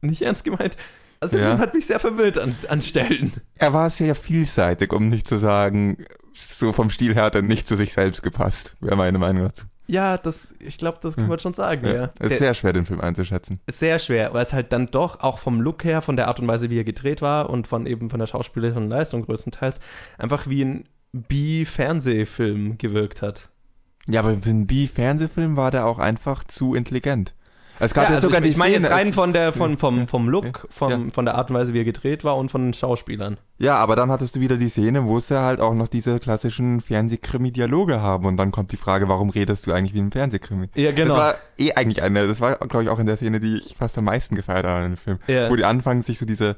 nicht ernst gemeint? Also der Ja. Film hat mich sehr verwirrt an, an Stellen. Er war sehr vielseitig, um nicht zu sagen, so vom Stil her hat er nicht zu sich selbst gepasst, wäre meine Meinung dazu. Ja, das, ich glaube, das kann man schon sagen, ja. Es Der- ist sehr schwer, den Film einzuschätzen. sehr schwer, weil es halt dann doch auch vom Look her, von der Art und Weise, wie er gedreht war und von eben von der schauspielerischen Leistung größtenteils einfach wie ein B-Fernsehfilm gewirkt hat. Ja, aber für einen B-Fernsehfilm war der auch einfach zu intelligent. Es gab ja, also sogar ich, die ich meine jetzt rein von der *laughs* vom vom vom Look, vom, von der Art und Weise, wie er gedreht war und von den Schauspielern. Ja, aber dann hattest du wieder die Szene, wo es ja halt auch noch diese klassischen Fernsehkrimi-Dialoge haben und dann kommt die Frage, warum redest du eigentlich wie ein Fernsehkrimi? Ja, genau. Das war eh eigentlich eine, das war glaube ich auch in der Szene, die ich fast am meisten gefeiert habe in dem Film. Ja. Wo die anfangen, sich so diese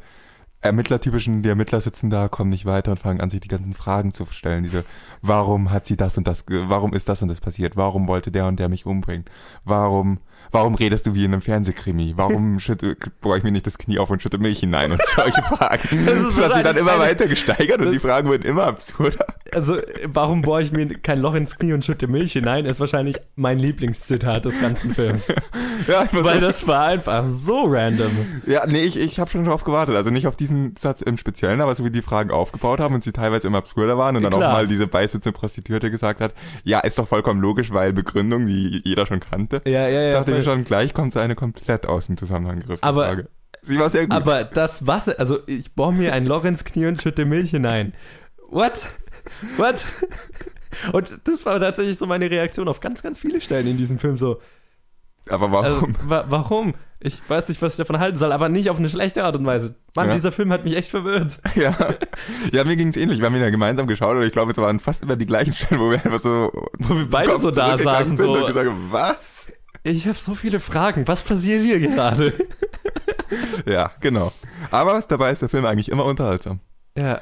Ermittlertypischen, die Ermittler sitzen da, kommen nicht weiter und fangen an, sich die ganzen Fragen zu stellen. Diese, warum hat sie das und das, warum ist das und das passiert? Warum wollte der und der mich umbringen? Warum, warum redest du wie in einem Fernsehkrimi? Warum *laughs* schütte, boah ich mir nicht das Knie auf und schütte Milch hinein und solche *laughs* Fragen. Das Das, ist hat sich dann immer weiter gesteigert und die das- Fragen wurden immer absurder. Also, warum bohre ich mir kein Loch ins Knie und schütte Milch hinein, ist wahrscheinlich mein Lieblingszitat des ganzen Films. *laughs* Ja, Weil das war einfach so random. Ja, nee, ich, ich habe schon drauf gewartet. Also nicht auf diesen Satz im Speziellen, aber so wie die Fragen aufgebaut haben und sie teilweise immer absurder waren und dann Klar. auch mal diese beisitzende Prostituierte gesagt hat, ja, ist doch vollkommen logisch, weil Begründung, die jeder schon kannte. Ja, ja, ja. dachte schon, gleich kommt eine komplett aus dem Zusammenhang gerissene Aber- Frage. Sie war sehr gut. Aber das Wasser, also ich bohre mir ein Loch ins Knie und schütte Milch hinein. What? What? Und das war tatsächlich so meine Reaktion auf ganz, ganz viele Stellen in diesem Film. So, aber also, warum? wa warum? Ich weiß nicht, was ich davon halten soll, aber nicht auf eine schlechte Art und Weise. Mann, Ja. dieser Film hat mich echt verwirrt. *laughs* ja. ja, mir ging's ähnlich. Wir haben ihn ja gemeinsam geschaut und ich glaube, es waren fast immer die gleichen Stellen, wo wir einfach so Wo wir beide so da saßen, so. und gesagt was? Ich habe so viele Fragen. Was passiert hier gerade? *laughs* Ja, genau. Aber dabei ist der Film eigentlich immer unterhaltsam. Ja,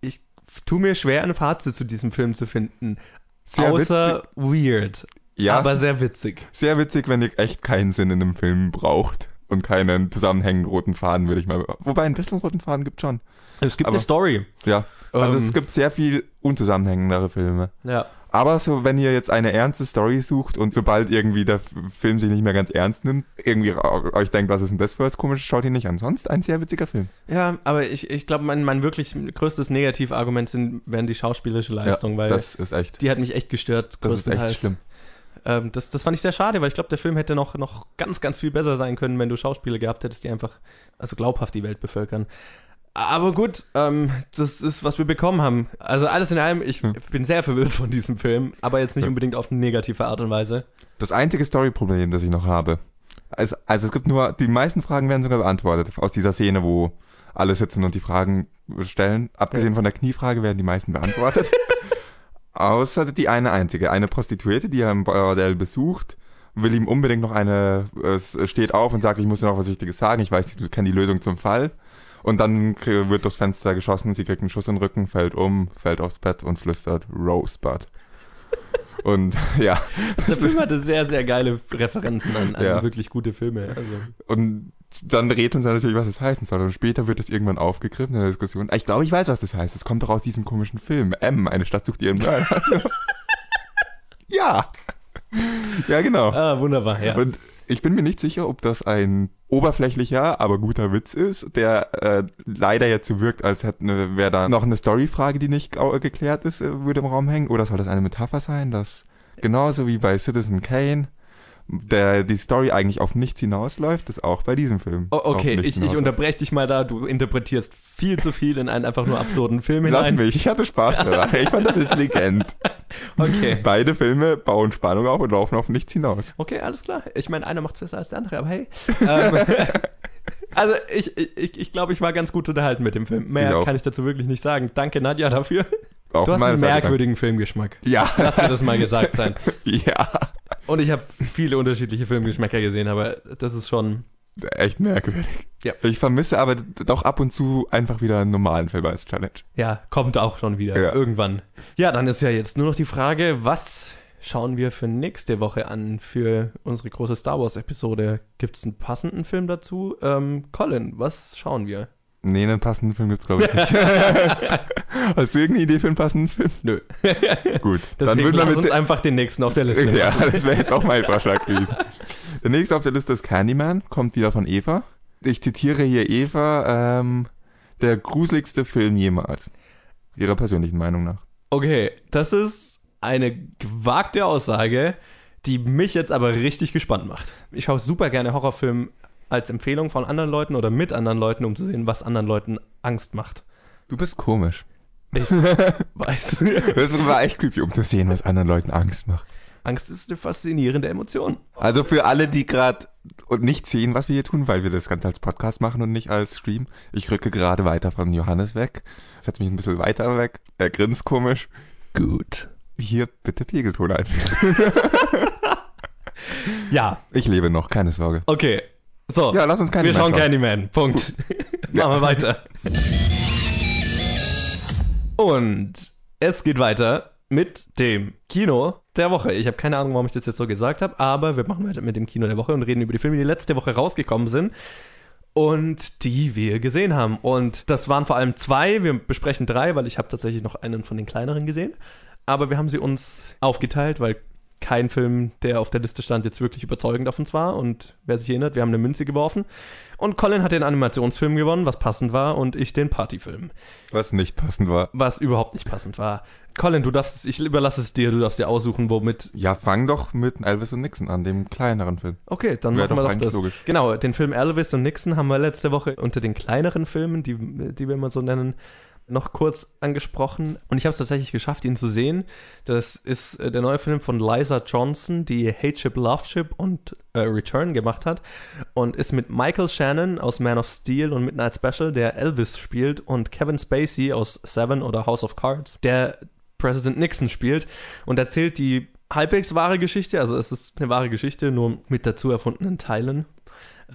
ich tue mir schwer, ein Fazit zu diesem Film zu finden. Sehr außer weird, Ja, aber sehr witzig. Sehr witzig, wenn ihr echt keinen Sinn in einem Film braucht und keinen zusammenhängenden roten Faden, würde ich mal. Wobei ein bisschen roten Faden gibt schon. Es gibt Aber- eine Story. Ja. Also Ähm, es gibt sehr viel unzusammenhängendere Filme. Ja. Aber so, wenn ihr jetzt eine ernste Story sucht und sobald irgendwie der Film sich nicht mehr ganz ernst nimmt, irgendwie euch denkt, was ist denn das für was komisches, schaut ihn nicht an. Sonst ein sehr witziger Film. Ja, aber ich, ich glaube, mein, mein wirklich größtes Negativargument sind, wären die schauspielerische Leistung, weil das ist echt. die hat mich echt gestört, Das ist größtenteils. echt schlimm. Ähm, das, das fand ich sehr schade, weil ich glaube, der Film hätte noch, noch ganz, ganz viel besser sein können, wenn du Schauspieler gehabt hättest, die einfach, also glaubhaft die Welt bevölkern. Aber gut, ähm, das ist, was wir bekommen haben. Also alles in allem, ich Hm. bin sehr verwirrt von diesem Film, aber jetzt nicht Ja. unbedingt auf eine negative Art und Weise. Das einzige Story-Problem, das ich noch habe, also, also es gibt nur, die meisten Fragen werden sogar beantwortet aus dieser Szene, wo alle sitzen und die Fragen stellen. Abgesehen von der Kniefrage werden die meisten beantwortet. *laughs* Außer die eine einzige, eine Prostituierte, die er im Bordell besucht, will ihm unbedingt noch eine, es steht auf und sagt, ich muss dir noch was Wichtiges sagen, ich weiß, du kennst die Lösung zum Fall. Und dann wird durchs Fenster geschossen, sie kriegt einen Schuss in den Rücken, fällt um, fällt aufs Bett und flüstert Rosebud. *laughs* Und ja, Der Film hatte sehr, sehr geile Referenzen an, an Ja. wirklich gute Filme. Also. Und dann rät uns natürlich, was es heißen soll. Und später wird es irgendwann aufgegriffen in der Diskussion. Ich glaube, ich weiß, was das heißt. Es kommt doch aus diesem komischen Film. M, eine Stadt sucht ihren Mörder. *laughs* ja. Ja, genau. Ah, wunderbar, ja. Und ich bin mir nicht sicher, ob das ein oberflächlicher, aber guter Witz ist, der äh, leider jetzt so wirkt, als hätte ne, wäre da noch eine Storyfrage, die nicht geklärt ist, äh, würde im Raum hängen. Oder soll das eine Metapher sein, dass genauso wie bei Citizen Kane der die Story eigentlich auf nichts hinausläuft, ist auch bei diesem Film. Oh, okay, ich, ich unterbreche dich mal da. Du interpretierst viel zu viel in einen einfach nur absurden Film hinein. Lass mich, ich hatte Spaß *laughs* daran. Ich fand das intelligent. Okay. Beide Filme bauen Spannung auf und laufen auf nichts hinaus. Okay, alles klar. Ich meine, einer macht es besser als der andere, aber hey. Ähm, *laughs* also ich, ich, ich glaube, ich war ganz gut unterhalten mit dem Film. Mehr ich kann ich dazu wirklich nicht sagen. Danke, Nadja, dafür. Auch du hast einen merkwürdigen Filmgeschmack. Ja. Lass dir das mal gesagt sein. *laughs* ja. Und ich habe viele unterschiedliche Filmgeschmäcker gesehen, aber das ist schon echt merkwürdig. Ja. Ich vermisse aber doch ab und zu einfach wieder einen normalen Film als Challenge. Ja, kommt auch schon wieder ja. irgendwann. Ja, dann ist ja jetzt nur noch die Frage, was schauen wir für nächste Woche an für unsere große Star Wars Episode? Gibt es einen passenden Film dazu? Ähm, Colin, was schauen wir? Nee, einen passenden Film gibt's glaube ich nicht. *laughs* Hast du irgendeine Idee für einen passenden Film? Nö. Gut. Deswegen dann würden wir mit uns einfach den nächsten auf der Liste. ja, das wäre jetzt auch mein Vorschlag gewesen. *laughs* Der nächste auf der Liste ist Candyman, kommt wieder von Eva. Ich zitiere hier Eva, ähm, der gruseligste Film jemals. Ihrer persönlichen Meinung nach. Okay, das ist eine gewagte Aussage, die mich jetzt aber richtig gespannt macht. Ich schaue super gerne Horrorfilme als Empfehlung von anderen Leuten oder mit anderen Leuten, um zu sehen, was anderen Leuten Angst macht. Du bist komisch. Ich *laughs* weiß. Das war echt creepy, um zu sehen, was anderen Leuten Angst macht. Angst ist eine faszinierende Emotion. Also für alle, die gerade nicht sehen, was wir hier tun, weil wir das Ganze als Podcast machen und nicht als Stream. Ich rücke gerade weiter von Johannes weg. Setze mich ein bisschen weiter weg. Er grinst komisch. Gut. Hier bitte Pegelton einfügen. *laughs* ja. Ich lebe noch, keine Sorge. Okay. So. Ja, lass uns Candyman Wir schauen Candyman. Punkt. ja. *laughs* *laughs* Machen wir weiter. Und es geht weiter mit dem Kino der Woche. Ich habe keine Ahnung, warum ich das jetzt so gesagt habe, aber wir machen weiter mit dem Kino der Woche und reden über die Filme, die letzte Woche rausgekommen sind und die wir gesehen haben. Und das waren vor allem zwei. Wir besprechen drei, weil ich habe tatsächlich noch einen von den kleineren gesehen. Aber wir haben sie uns aufgeteilt, weil kein Film, der auf der Liste stand, jetzt wirklich überzeugend auf uns war. Und wer sich erinnert, wir haben eine Münze geworfen. Und Colin hat den Animationsfilm gewonnen, was passend war, und ich den Partyfilm. Was nicht passend war. Was überhaupt nicht passend war. Colin, du darfst, ich überlasse es dir, du darfst dir aussuchen, womit. Ja, fang doch mit Elvis und Nixon an, dem kleineren Film. Okay, dann Wäre machen wir doch, doch das. Logisch. Genau, den Film Elvis und Nixon haben wir letzte Woche unter den kleineren Filmen, die, die wir immer so nennen, noch kurz angesprochen. Und ich habe es tatsächlich geschafft, ihn zu sehen. Das ist äh, der neue Film von Liza Johnson, die Hate Ship, Love Ship und äh, Return gemacht hat. Und ist mit Michael Shannon aus Man of Steel und Midnight Special, der Elvis spielt und Kevin Spacey aus Seven oder House of Cards, der President Nixon spielt und erzählt die halbwegs wahre Geschichte, also es ist eine wahre Geschichte, nur mit dazu erfundenen Teilen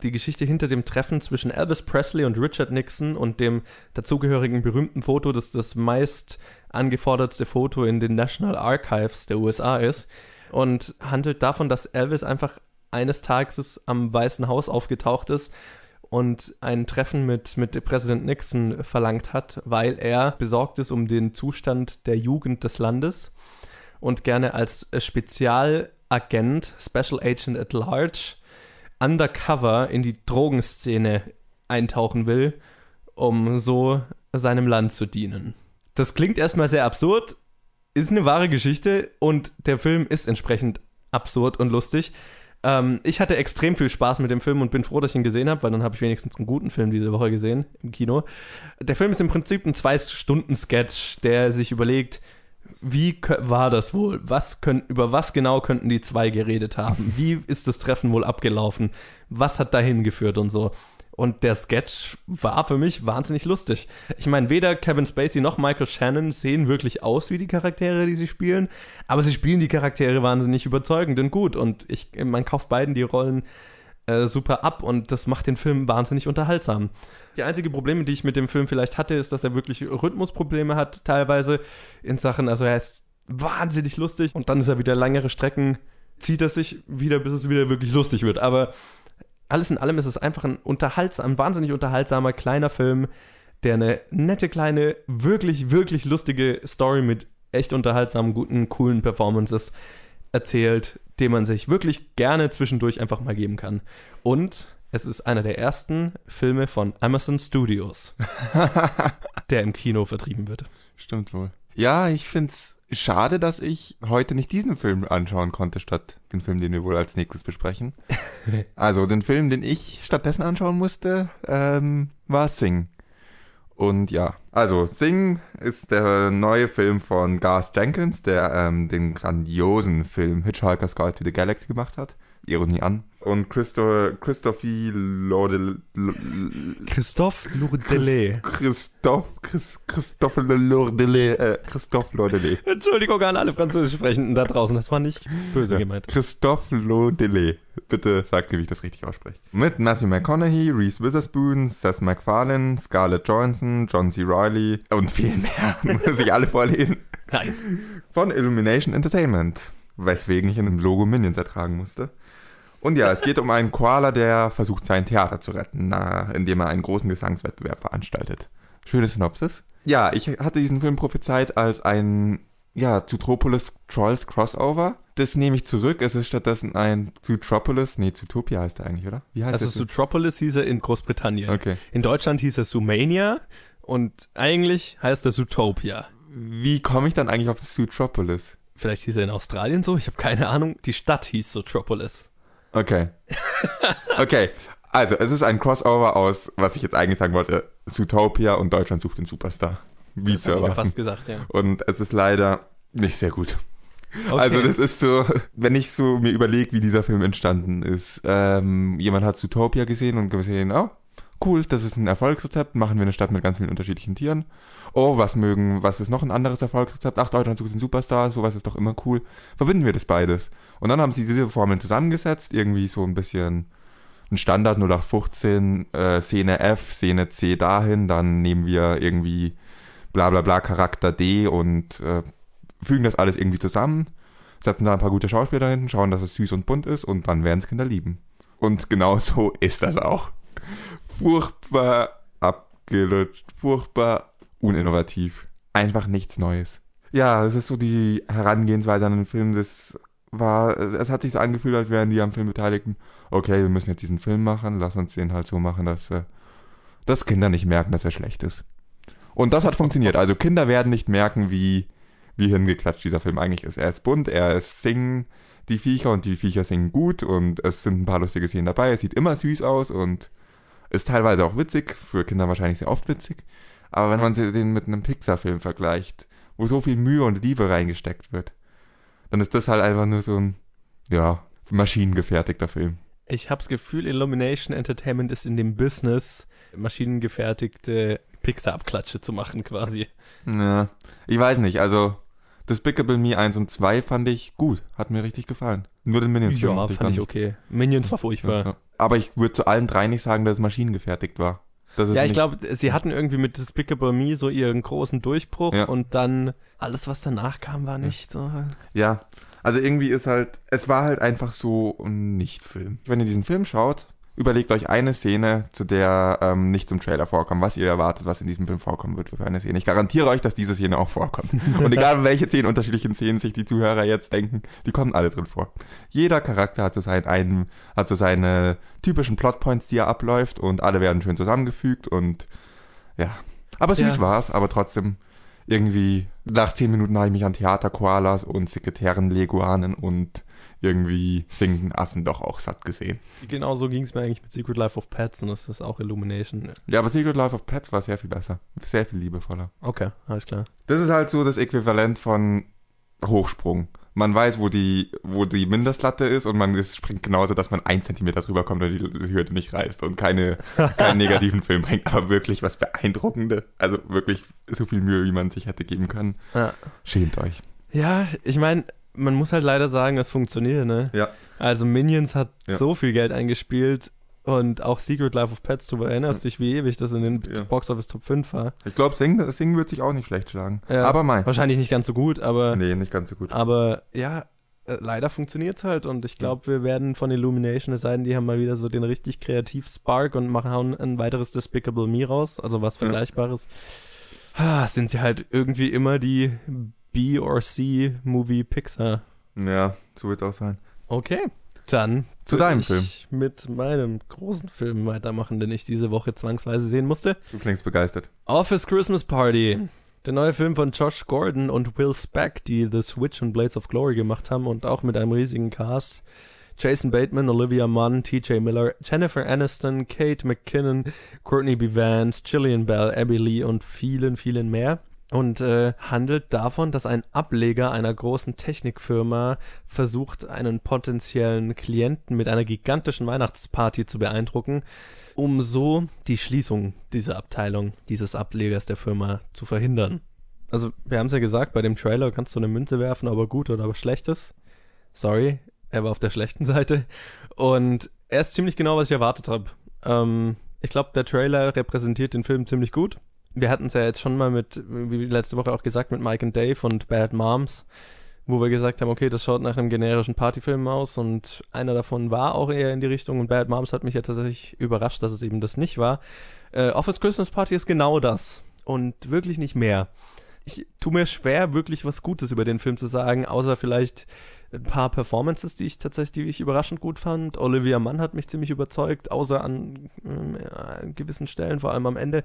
die Geschichte hinter dem Treffen zwischen Elvis Presley und Richard Nixon und dem dazugehörigen berühmten Foto, das das meist angefordertste Foto in den National Archives der USA ist und handelt davon, dass Elvis einfach eines Tages am Weißen Haus aufgetaucht ist und ein Treffen mit, mit Präsident Nixon verlangt hat, weil er besorgt ist um den Zustand der Jugend des Landes und gerne als Spezialagent, Special Agent at Large, undercover in die Drogenszene eintauchen will, um so seinem Land zu dienen. Das klingt erstmal sehr absurd, ist eine wahre Geschichte und der Film ist entsprechend absurd und lustig. Ähm, ich hatte extrem viel Spaß mit dem Film und bin froh, dass ich ihn gesehen habe, weil dann habe ich wenigstens einen guten Film diese Woche gesehen im Kino. Der Film ist im Prinzip ein Zwei-Stunden-Sketch, der sich überlegt, wie war das wohl? Was können, über was genau könnten die zwei geredet haben? Wie ist das Treffen wohl abgelaufen? Was hat dahin geführt und so? Und der Sketch war für mich wahnsinnig lustig. Ich meine, weder Kevin Spacey noch Michael Shannon sehen wirklich aus wie die Charaktere, die sie spielen, aber sie spielen die Charaktere wahnsinnig überzeugend und gut. Und ich, man kauft beiden die Rollen äh, super ab und das macht den Film wahnsinnig unterhaltsam. Die einzige Probleme, die ich mit dem Film vielleicht hatte, ist, dass er wirklich Rhythmusprobleme hat, teilweise in Sachen, also er ist wahnsinnig lustig und dann ist er wieder längere Strecken, zieht er sich wieder, bis es wieder wirklich lustig wird. Aber alles in allem ist es einfach ein unterhaltsam, wahnsinnig unterhaltsamer kleiner Film, der eine nette kleine, wirklich, wirklich lustige Story mit echt unterhaltsamen, guten, coolen Performances erzählt, den man sich wirklich gerne zwischendurch einfach mal geben kann. Und es ist einer der ersten Filme von Amazon Studios, *laughs* der im Kino vertrieben wird. Stimmt wohl. Ja, ich find's schade, dass ich heute nicht diesen Film anschauen konnte, statt den Film, den wir wohl als nächstes besprechen. *laughs* also den Film, den ich stattdessen anschauen musste, ähm, war Sing. Und ja, also Sing ist der neue Film von Garth Jenkins, der ähm, den grandiosen Film Hitchhiker's Guide to the Galaxy gemacht hat. Ironie an. Und Christo, Christophe Lordel... Christophe Lourdelet. Christophe, Chris, Christophe Lourdelet, äh, Christophe Lourdelet. Entschuldigung an alle Französisch Sprechenden da draußen, das war nicht böse gemeint. Christophe Lourdelet. Bitte sagt mir, wie ich das richtig ausspreche. Mit Matthew McConaughey, Reese Witherspoon, Seth MacFarlane, Scarlett Johansson, John C. Reilly und viel mehr. *laughs* Muss ich alle vorlesen? Nein. Von Illumination Entertainment. Weswegen ich in einem Logo Minions ertragen musste. Und ja, es geht um einen Koala, der versucht, sein Theater zu retten, na, indem er einen großen Gesangswettbewerb veranstaltet. Schöne Synopsis. Ja, ich hatte diesen Film prophezeit als ein, ja, Zootropolis Trolls Crossover. Das nehme ich zurück. Es ist stattdessen ein Zootropolis, nee, Zootopia heißt er eigentlich, oder? Wie heißt also Zootropolis hieß er in Großbritannien. Okay. In Deutschland hieß er Zoomania und eigentlich heißt er Zootopia. Wie komme ich dann eigentlich auf Zootropolis? Vielleicht hieß er in Australien so, ich habe keine Ahnung. Die Stadt hieß Zootropolis. Okay. *laughs* Okay. Also, es ist ein Crossover aus, was ich jetzt eigentlich sagen wollte, Zootopia und Deutschland sucht den Superstar. Wie das zu erwarten. fast gesagt, ja. Und es ist leider nicht sehr gut. Okay. Also das ist so, wenn ich so mir überlege, wie dieser Film entstanden ist. Ähm, jemand hat Zootopia gesehen und gesehen, oh, cool, das ist ein Erfolgsrezept, machen wir eine Stadt mit ganz vielen unterschiedlichen Tieren. Oh, was mögen, was ist noch ein anderes Erfolgsrezept? Ach, Deutschland sucht den Superstar, sowas ist doch immer cool. Verbinden wir das beides. Und dann haben sie diese Formeln zusammengesetzt, irgendwie so ein bisschen ein Standard 0815, äh, Szene F, Szene C dahin, dann nehmen wir irgendwie bla bla bla Charakter D und äh, fügen das alles irgendwie zusammen, setzen da ein paar gute Schauspieler hinten, schauen, dass es süß und bunt ist und dann werden es Kinder lieben. Und genau *laughs* so ist das auch. Furchtbar abgelutscht, furchtbar uninnovativ. Einfach nichts Neues. Ja, das ist so die Herangehensweise an den Film. Das war, es hat sich so angefühlt, als wären die am Film Beteiligten. Okay, wir müssen jetzt diesen Film machen, lass uns den halt so machen, dass, äh, dass Kinder nicht merken, dass er schlecht ist. Und das hat funktioniert. Also Kinder werden nicht merken, wie, wie hingeklatscht dieser Film eigentlich ist. Er ist bunt, er ist singen die Viecher und die Viecher singen gut und es sind ein paar lustige Szenen dabei. Es sieht immer süß aus und ist teilweise auch witzig, für Kinder wahrscheinlich sehr oft witzig. Aber wenn man den mit einem Pixar-Film vergleicht, wo so viel Mühe und Liebe reingesteckt wird, dann ist das halt einfach nur so ein, ja, maschinengefertigter Film. Ich habe das Gefühl, Illumination Entertainment ist in dem Business, maschinengefertigte Pixar-Abklatsche zu machen quasi. Ja, ich weiß nicht, also Despicable Me 1 und 2 fand ich gut, hat mir richtig gefallen. Nur den Minions Ja, fand ich dann okay. Minions war furchtbar. Ja, ja. Aber ich würde zu allen drei nicht sagen, dass es maschinengefertigt war. Ja, ich glaube, sie hatten irgendwie mit Despicable Me so ihren großen Durchbruch Ja. und dann alles, was danach kam, war nicht so. Ja, also irgendwie ist halt, es war halt einfach so ein Nicht-Film. Wenn ihr diesen Film schaut, überlegt euch eine Szene, zu der ähm, nicht zum Trailer vorkommt, was ihr erwartet, was in diesem Film vorkommen wird für eine Szene. Ich garantiere euch, dass diese Szene auch vorkommt. *laughs* Und egal welche zehn unterschiedlichen Szenen sich die Zuhörer jetzt denken, die kommen alle drin vor. Jeder Charakter hat so seinen einen, hat so seine typischen Plotpoints, die er abläuft und alle werden schön zusammengefügt und ja. Aber süß Ja. war's, aber trotzdem irgendwie nach zehn Minuten habe ich mich an Theaterkoalas und Sekretären Leguanen und irgendwie singenden Affen doch auch satt gesehen. Genau so ging es mir eigentlich mit Secret Life of Pets und das ist auch Illumination. Ja, aber Secret Life of Pets war sehr viel besser. Sehr viel liebevoller. Okay, alles klar. Das ist halt so das Äquivalent von Hochsprung. Man weiß, wo die, wo die Mindestlatte ist und man springt genauso, dass man ein Zentimeter drüber kommt und die Hürde nicht reißt und keine, *laughs* keinen negativen Film bringt, aber wirklich was Beeindruckendes. Also wirklich so viel Mühe, wie man sich hätte geben können. Ja, Schämt euch. ja ich meine, man muss halt leider sagen, es funktioniert, ne? Ja. Also Minions hat Ja. so viel Geld eingespielt und auch Secret Life of Pets, du erinnerst dich, wie ewig das in den Ja. Box Office Top 5 war. Ich glaube, Sing, Sing wird sich auch nicht schlecht schlagen. Ja. Aber mein. Wahrscheinlich nicht ganz so gut, aber, Nee, nicht ganz so gut. aber ja, äh, leider funktioniert es halt und ich glaube, wir werden von Illumination es sein, die haben mal wieder so den richtig kreativ Spark und machen ein weiteres Despicable Me raus, also was Vergleichbares. Ah, sind sie halt irgendwie immer die B or C Movie Pixar. Ja, so wird es auch sein. Okay, dann Zu deinem ich Film. mit meinem großen Film weitermachen, den ich diese Woche zwangsweise sehen musste. Du klingst begeistert. Office Christmas Party. Der neue Film von Josh Gordon und Will Speck, die The Switch und Blades of Glory gemacht haben und auch mit einem riesigen Cast. Jason Bateman, Olivia Munn, TJ Miller, Jennifer Aniston, Kate McKinnon, Courtney B. Vance, Gillian Bell, Abby Lee und vielen, vielen mehr. Und äh, handelt davon, dass ein Ableger einer großen Technikfirma versucht, einen potenziellen Klienten mit einer gigantischen Weihnachtsparty zu beeindrucken, um so die Schließung dieser Abteilung, dieses Ablegers der Firma zu verhindern. Also, wir haben es ja gesagt, bei dem Trailer kannst du eine Münze werfen, ob er gut oder ob er schlecht ist. Sorry, er war auf der schlechten *laughs* Seite. Und er ist ziemlich genau, was ich erwartet habe. Ähm, ich glaube, der Trailer repräsentiert den Film ziemlich gut. Wir hatten es ja jetzt schon mal mit, wie letzte Woche auch gesagt, mit Mike und Dave und Bad Moms, wo wir gesagt haben, okay, das schaut nach einem generischen Partyfilm aus und einer davon war auch eher in die Richtung und Bad Moms hat mich ja tatsächlich überrascht, dass es eben das nicht war. Äh, Office Christmas Party ist genau das und wirklich nicht mehr. Ich tue mir schwer, wirklich was Gutes über den Film zu sagen, außer vielleicht ein paar Performances, die ich tatsächlich die ich überraschend gut fand. Olivia Mann hat mich ziemlich überzeugt, außer an ja, gewissen Stellen, vor allem am Ende.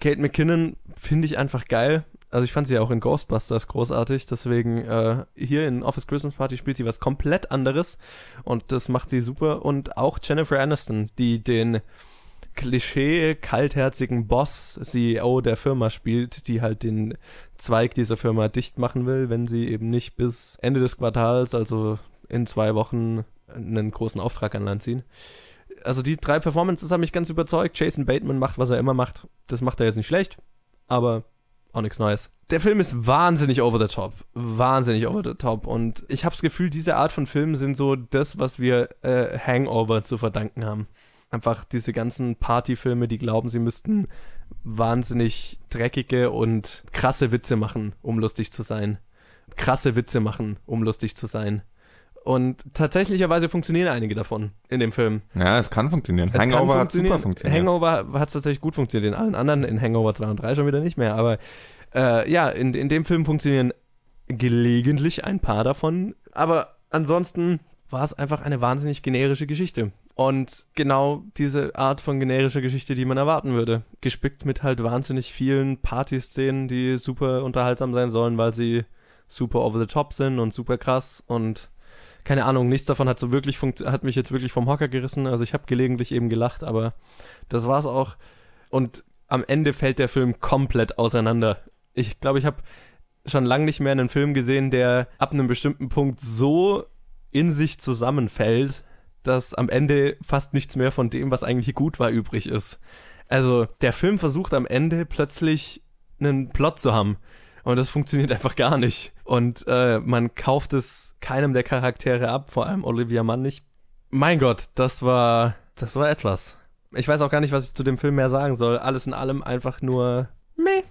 Kate McKinnon finde ich einfach geil. Also ich fand sie ja auch in Ghostbusters großartig, deswegen äh, hier in Office Christmas Party spielt sie was komplett anderes und das macht sie super. Und auch Jennifer Aniston, die den Klischee kaltherzigen Boss CEO der Firma spielt, die halt den Zweig dieser Firma dicht machen will, wenn sie eben nicht bis Ende des Quartals, also in zwei Wochen, einen großen Auftrag an Land ziehen. Also die drei Performances haben mich ganz überzeugt. Jason Bateman macht, was er immer macht. Das macht er jetzt nicht schlecht, aber auch nichts Neues. Der Film ist wahnsinnig over the top. Wahnsinnig over the top. Und ich habe das Gefühl, diese Art von Filmen sind so das, was wir äh, Hangover zu verdanken haben. Einfach diese ganzen Partyfilme, die glauben, sie müssten wahnsinnig dreckige und krasse Witze machen, um lustig zu sein. Krasse Witze machen, um lustig zu sein. Und tatsächlicherweise funktionieren einige davon in dem Film. Ja, es kann funktionieren. Es kann Hangover hat super funktionieren. funktioniert. Hangover hat tatsächlich gut funktioniert. In allen anderen, in Hangover 2 und 3 schon wieder nicht mehr. Aber äh, ja, in, in dem Film funktionieren gelegentlich ein paar davon. Aber ansonsten war es einfach eine wahnsinnig generische Geschichte. Und genau diese Art von generischer Geschichte, die man erwarten würde. Gespickt mit halt wahnsinnig vielen Partyszenen, die super unterhaltsam sein sollen, weil sie super over the top sind und super krass und keine Ahnung, nichts davon hat so wirklich funkt hat mich jetzt wirklich vom Hocker gerissen. Also ich habe gelegentlich eben gelacht, aber das war's auch. Und am Ende fällt der Film komplett auseinander. Ich glaube, ich habe schon lange nicht mehr einen Film gesehen, der ab einem bestimmten Punkt so in sich zusammenfällt, dass am Ende fast nichts mehr von dem, was eigentlich gut war, übrig ist. Also der Film versucht am Ende plötzlich einen Plot zu haben. Und das funktioniert *laughs* einfach gar nicht. Und äh, man kauft es keinem der Charaktere ab, vor allem Olivia Mann nicht. Mein Gott, das war, das war etwas. Ich weiß auch gar nicht, was ich zu dem Film mehr sagen soll. Alles in allem einfach nur meh.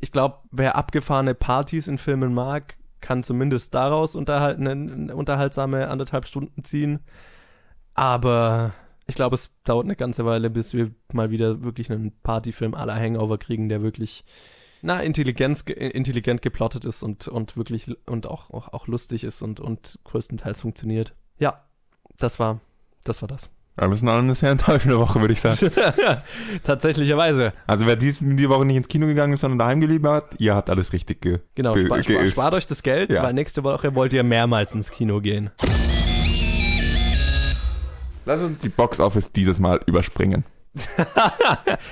Ich glaube, wer abgefahrene Partys in Filmen mag, kann zumindest daraus unterhalten, eine unterhaltsame anderthalb Stunden ziehen. Aber ich glaube, es dauert eine ganze Weile, bis wir mal wieder wirklich einen Partyfilm aller Hangover kriegen, der wirklich na, Intelligenz, ge- intelligent geplottet ist und, und wirklich und auch, auch, auch lustig ist und, und größtenteils funktioniert. Ja, das war, das war das. Ja, das ist eine sehr enttäuschende Woche, würde ich sagen. *laughs* Tatsächlicherweise. Also wer dies, die Woche nicht ins Kino gegangen ist, sondern daheim geblieben hat, ihr habt alles richtig ge Genau, ge spar, spar, geisst. spart euch das Geld, Ja. weil nächste Woche wollt ihr mehrmals ins Kino gehen. Lass uns die Box Office dieses Mal überspringen. *laughs*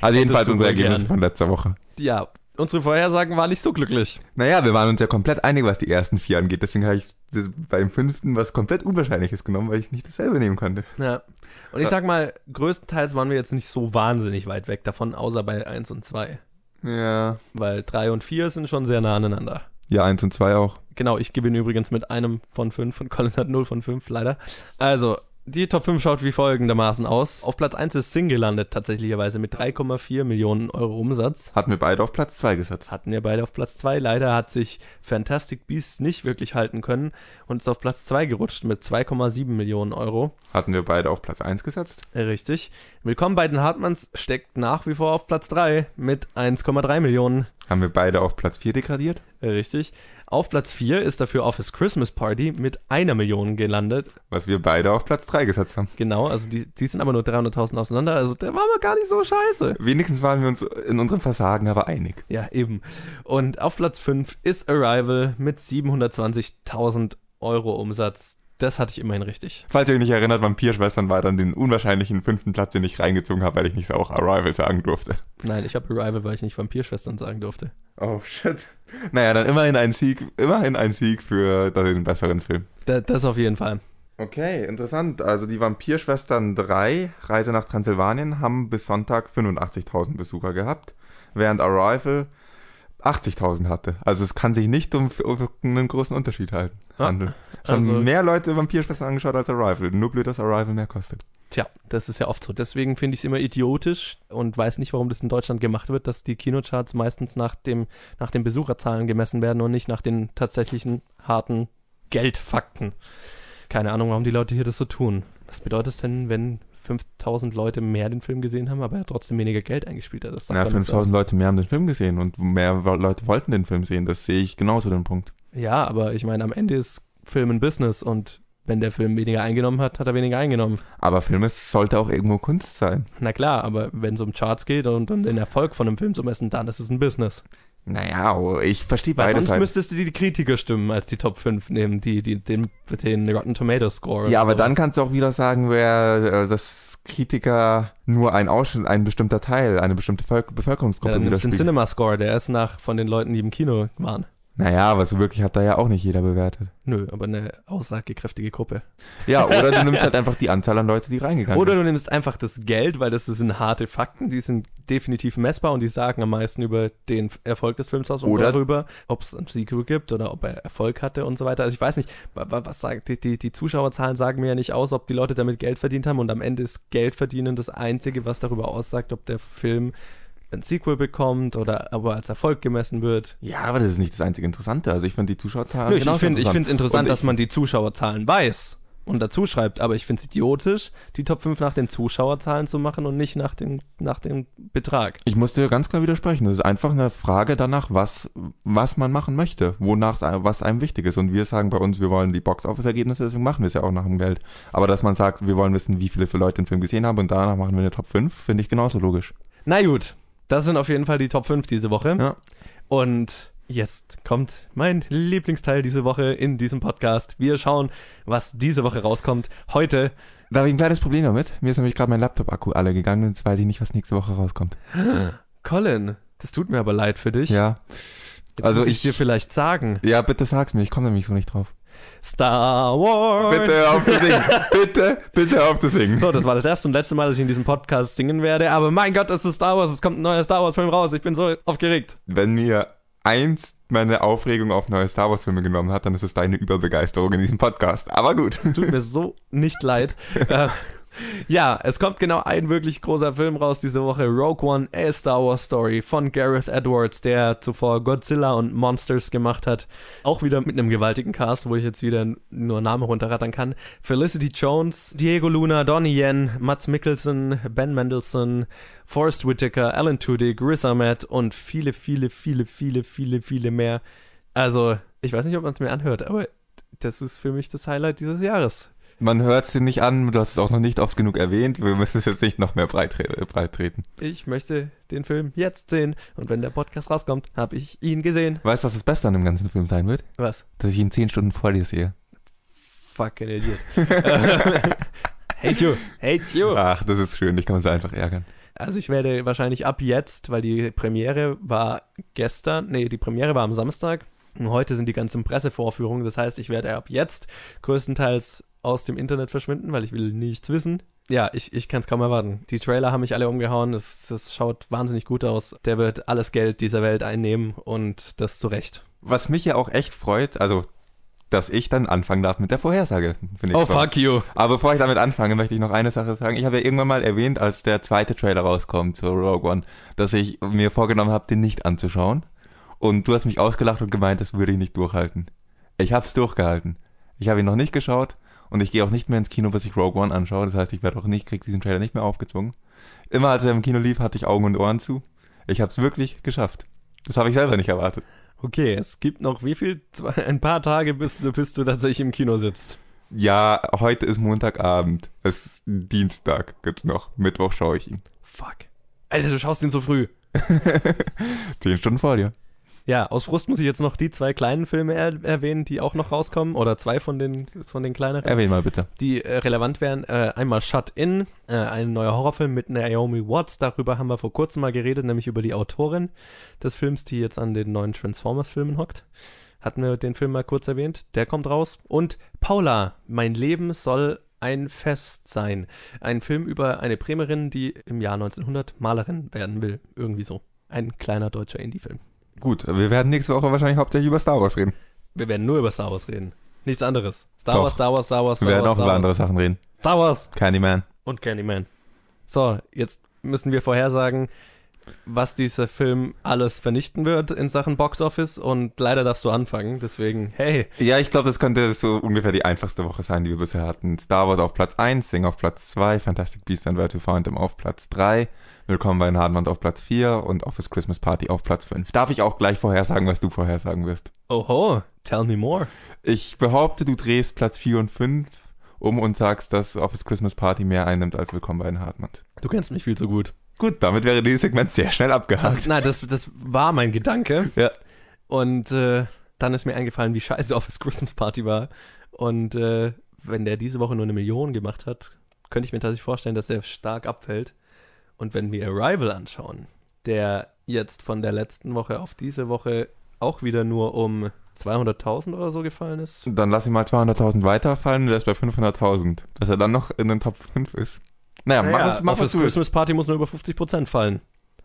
also jedenfalls unsere Ergebnisse gern. von letzter Woche. Ja, unsere Vorhersagen waren nicht so glücklich. Naja, wir waren uns ja komplett einig, was die ersten vier angeht. Deswegen habe ich beim fünften was komplett Unwahrscheinliches genommen, weil ich nicht dasselbe nehmen konnte. Ja. Und ich sag mal, größtenteils waren wir jetzt nicht so wahnsinnig weit weg davon, außer bei 1 und 2. Ja. Weil 3 und 4 sind schon sehr nah aneinander. Ja, eins und zwei auch. Genau, ich gewinne übrigens mit einem von 5 und Colin hat 0 von 5, leider. Also, Die Top 5 schaut wie folgendermaßen aus. Auf Platz 1 ist Sing gelandet, tatsächlicherweise mit 3,4 Millionen Euro Umsatz. Hatten wir beide auf Platz 2 gesetzt. Hatten wir beide auf Platz 2. Leider hat sich Fantastic Beasts nicht wirklich halten können und ist auf Platz 2 gerutscht mit 2,7 Millionen Euro. Hatten wir beide auf Platz 1 gesetzt. Richtig. Willkommen bei den Hartmanns steckt nach wie vor auf Platz 3 mit 1,3 Millionen. Haben wir beide auf Platz 4 degradiert. Richtig. Auf Platz 4 ist dafür Office Christmas Party mit einer Million gelandet. Was wir beide auf Platz 3 gesetzt haben. Genau, also die, die sind aber nur 300.000 auseinander, also der war aber gar nicht so scheiße. Wenigstens waren wir uns in unserem Versagen aber einig. Ja, eben. Und auf Platz 5 ist Arrival mit 720.000 Euro Umsatz. Das hatte ich immerhin richtig. Falls ihr euch nicht erinnert, Vampirschwestern war dann den unwahrscheinlichen fünften Platz, den ich reingezogen habe, weil ich nicht auch Arrival sagen durfte. Nein, ich habe Arrival, weil ich nicht Vampirschwestern sagen durfte. Oh shit. Naja, dann immerhin ein Sieg, immerhin ein Sieg für den besseren Film. Da, das auf jeden Fall. Okay, interessant. Also die Vampirschwestern 3, Reise nach Transsilvanien, haben bis Sonntag 85.000 Besucher gehabt, während Arrival 80.000 hatte. Also es kann sich nicht um, um einen großen Unterschied halten, handeln. Es also- haben mehr Leute Vampirschwestern angeschaut als Arrival. Nur blöd, dass Arrival mehr kostet. Tja, das ist ja oft so. Deswegen finde ich es immer idiotisch und weiß nicht, warum das in Deutschland gemacht wird, dass die Kinocharts meistens nach, dem, nach den Besucherzahlen gemessen werden und nicht nach den tatsächlichen harten Geldfakten. Keine Ahnung, warum die Leute hier das so tun. Was bedeutet es denn, wenn 5000 Leute mehr den Film gesehen haben, aber er trotzdem weniger Geld eingespielt hat? Das sagt Ja, doch nichts 5000 Leute mehr haben den Film gesehen und mehr Leute wollten den Film sehen. Das sehe ich genauso den Punkt. Ja, aber ich meine, am Ende ist Film ein Business und wenn der Film weniger eingenommen hat, hat er weniger eingenommen. Aber Film ist, sollte auch irgendwo Kunst sein. Na klar, aber wenn es um Charts geht und um den Erfolg von einem Film zu messen, dann ist es ein Business. Naja, oh, ich verstehe Weil beides sonst halt. müsstest du die Kritiker stimmen als die Top 5 nehmen, die, die, den, den Rotten Tomato Score. Ja, aber dann sowas. kannst du auch wieder sagen, wer äh, das Kritiker nur ein Ausschnitt, ein bestimmter Teil, eine bestimmte Volk ja, Bevölkerungsgruppe dann nimmst du den. Cinema Score, der ist nach von den Leuten, die im Kino waren. Naja, aber so wirklich hat da ja auch nicht jeder bewertet. Nö, aber eine aussagekräftige Gruppe. Ja, oder du nimmst *laughs* halt einfach die Anzahl an Leute, die reingegangen Oder sind. du nimmst einfach das Geld, weil das sind harte Fakten, die sind definitiv messbar und die sagen am meisten über den Erfolg des Films aus und Oder- darüber, ob es ein Sequel gibt oder ob er Erfolg hatte und so weiter. Also ich weiß nicht, wa- wa- was sagt die, die, die Zuschauerzahlen sagen mir ja nicht aus, ob die Leute damit Geld verdient haben und am Ende ist Geld verdienen das Einzige, was darüber aussagt, ob der Film ein Sequel bekommt oder ob er als Erfolg gemessen wird. Ja, aber das ist nicht das einzige Interessante. Also ich finde die Zuschauerzahlen Nö, ich finde es interessant, interessant dass man die Zuschauerzahlen weiß und dazu schreibt, aber ich finde es idiotisch, die Top 5 nach den Zuschauerzahlen zu machen und nicht nach dem, nach dem Betrag. Ich muss dir ganz klar widersprechen. Das ist einfach eine Frage danach, was, was man machen möchte, wonach was einem wichtig ist. Und wir sagen bei uns, wir wollen die Box-Office-Ergebnisse, deswegen machen wir es ja auch nach dem Geld. Aber dass man sagt, wir wollen wissen, wie viele Leute den Film gesehen haben und danach machen wir eine Top 5, finde ich genauso logisch. Na gut, das sind auf jeden Fall die Top 5 diese Woche. Ja. Und jetzt kommt mein Lieblingsteil diese Woche in diesem Podcast. Wir schauen, was diese Woche rauskommt. Heute, Da habe ich ein kleines Problem damit. Mir ist nämlich gerade mein Laptop-Akku alle gegangen und jetzt weiß ich nicht, was nächste Woche rauskommt. *gasps* Colin, das tut mir aber leid für dich. Ja. Jetzt also muss ich ich- dir vielleicht sagen. Ja, bitte sag's mir, ich komme nämlich so nicht drauf. Star Wars. Bitte auf zu singen. bitte, bitte auf zu singen. So, das war das erste und letzte Mal, dass ich in diesem Podcast singen werde. Aber mein Gott, es ist Star Wars. Es kommt ein neuer Star Wars-Film raus. Ich bin so aufgeregt. Wenn mir eins meine Aufregung auf neue Star Wars Filme genommen hat, dann ist es deine Überbegeisterung in diesem Podcast. Aber gut. Es tut mir so nicht leid. *laughs* Ja, es kommt genau ein wirklich großer Film raus diese Woche. Rogue One, A Star Wars Story von Gareth Edwards, der zuvor Godzilla und Monsters gemacht hat. Auch wieder mit einem gewaltigen Cast, wo ich jetzt wieder nur Namen runterrattern kann. Felicity Jones, Diego Luna, Donnie Yen, Mats Mikkelsen, Ben Mendelssohn, Forrest Whitaker, Alan Tudyk, Riz Ahmed und viele, viele, viele, viele, viele, viele mehr. Also, ich weiß nicht, ob man es mir anhört, aber das ist für mich das Highlight dieses Jahres. Man hört es dir nicht an, du hast es auch noch nicht oft genug erwähnt. Wir müssen es jetzt nicht noch mehr breit treten. Ich möchte den Film jetzt sehen und wenn der Podcast rauskommt, habe ich ihn gesehen. Weißt du, was das Beste an dem ganzen Film sein wird? Was? Dass ich ihn zehn Stunden vor dir sehe. Fucking Idiot. hate you. Hate you. Ach, das ist schön, ich kann uns einfach ärgern. Also ich werde wahrscheinlich ab jetzt, weil die Premiere war gestern, nee, die Premiere war am Samstag und heute sind die ganzen Pressevorführungen. Das heißt, ich werde ab jetzt größtenteils aus dem Internet verschwinden, weil ich will nichts wissen. Ja, ich, ich kann es kaum erwarten. Die Trailer haben mich alle umgehauen. Es, es schaut wahnsinnig gut aus. Der wird alles Geld dieser Welt einnehmen und das zu Recht. Was mich ja auch echt freut, also dass ich dann anfangen darf mit der Vorhersage. Finde ich Oh, spannend. fuck you. Aber bevor ich damit anfange, möchte ich noch eine Sache sagen. Ich habe ja irgendwann mal erwähnt, als der zweite Trailer rauskommt zu Rogue One, dass ich mir vorgenommen habe, den nicht anzuschauen. Und du hast mich ausgelacht und gemeint, das würde ich nicht durchhalten. Ich habe es durchgehalten. Ich habe ihn noch nicht geschaut und ich gehe auch nicht mehr ins Kino, bis ich Rogue One anschaue. Das heißt, ich werde auch nicht, krieg diesen Trailer nicht mehr aufgezwungen. Immer als er im Kino lief, hatte ich Augen und Ohren zu. Ich habe es wirklich geschafft. Das habe ich selber nicht erwartet. Okay, es gibt noch wie viel? Zwei, ein paar Tage, bis, du- bis du tatsächlich im Kino sitzt. Ja, heute ist Montagabend. Es ist Dienstag gibt's noch. Mittwoch schaue ich ihn. Fuck. Alter, du schaust ihn so früh. *laughs* Zehn Stunden vor dir. Ja, aus Frust muss ich jetzt noch die zwei kleinen Filme er erwähnen, die auch noch rauskommen. Oder zwei von den, von den kleineren. Erwähn mal bitte. die äh, relevant wären. Äh, einmal Shut In, äh, ein neuer Horrorfilm mit Naomi Watts. Darüber haben wir vor kurzem mal geredet, nämlich über die Autorin des Films, die jetzt an den neuen Transformers-Filmen hockt. Hatten wir den Film mal kurz erwähnt. Der kommt raus. Und Paula, mein Leben soll ein Fest sein. Ein Film über eine Bremerin, die im Jahr 1900 Malerin werden will. Irgendwie so. Ein kleiner deutscher Indie-Film. Gut, wir werden nächste Woche wahrscheinlich hauptsächlich über Star Wars reden. Wir werden nur über Star Wars reden. Nichts anderes. Star Doch. Wars, Star Wars, Star Wars, Wir Star werden Wars, auch über Star andere Wars. Sachen reden. Star Wars. Candyman. und Candyman. So, jetzt müssen wir vorhersagen, was dieser Film alles vernichten wird in Sachen Boxoffice und leider darfst du anfangen, deswegen, hey, Ja, ich glaube, das könnte so ungefähr die einfachste Woche sein, die wir bisher hatten. Star Wars auf Platz 1, Sing auf Platz 2, Fantastic Beasts and Where to Find Them auf Platz 3, Willkommen bei den Hardmond auf Platz 4 und Office Christmas Party auf Platz 5. Darf ich auch gleich vorhersagen, was du vorhersagen wirst? oho, tell me more. Ich behaupte, du drehst Platz 4 und 5 um und sagst, dass Office Christmas Party mehr einnimmt als Willkommen bei den Hardmond. Du kennst mich viel zu gut. Gut, damit wäre dieses Segment sehr schnell abgehakt. Nein, das, das war mein Gedanke Ja. und äh, dann ist mir eingefallen, wie scheiße Office Christmas Party war und äh, wenn der diese Woche nur eine Million gemacht hat, könnte ich mir tatsächlich vorstellen, dass der stark abfällt. Und wenn wir Arrival anschauen, der jetzt von der letzten Woche auf diese Woche auch wieder nur um 200.000 oder so gefallen ist. Dann lass ihn mal 200.000 weiterfallen und der ist bei 500.000. Dass er dann noch in den Top 5 ist. Naja, mach, was, mach Office. Christmas Party muss nur über 50% fallen.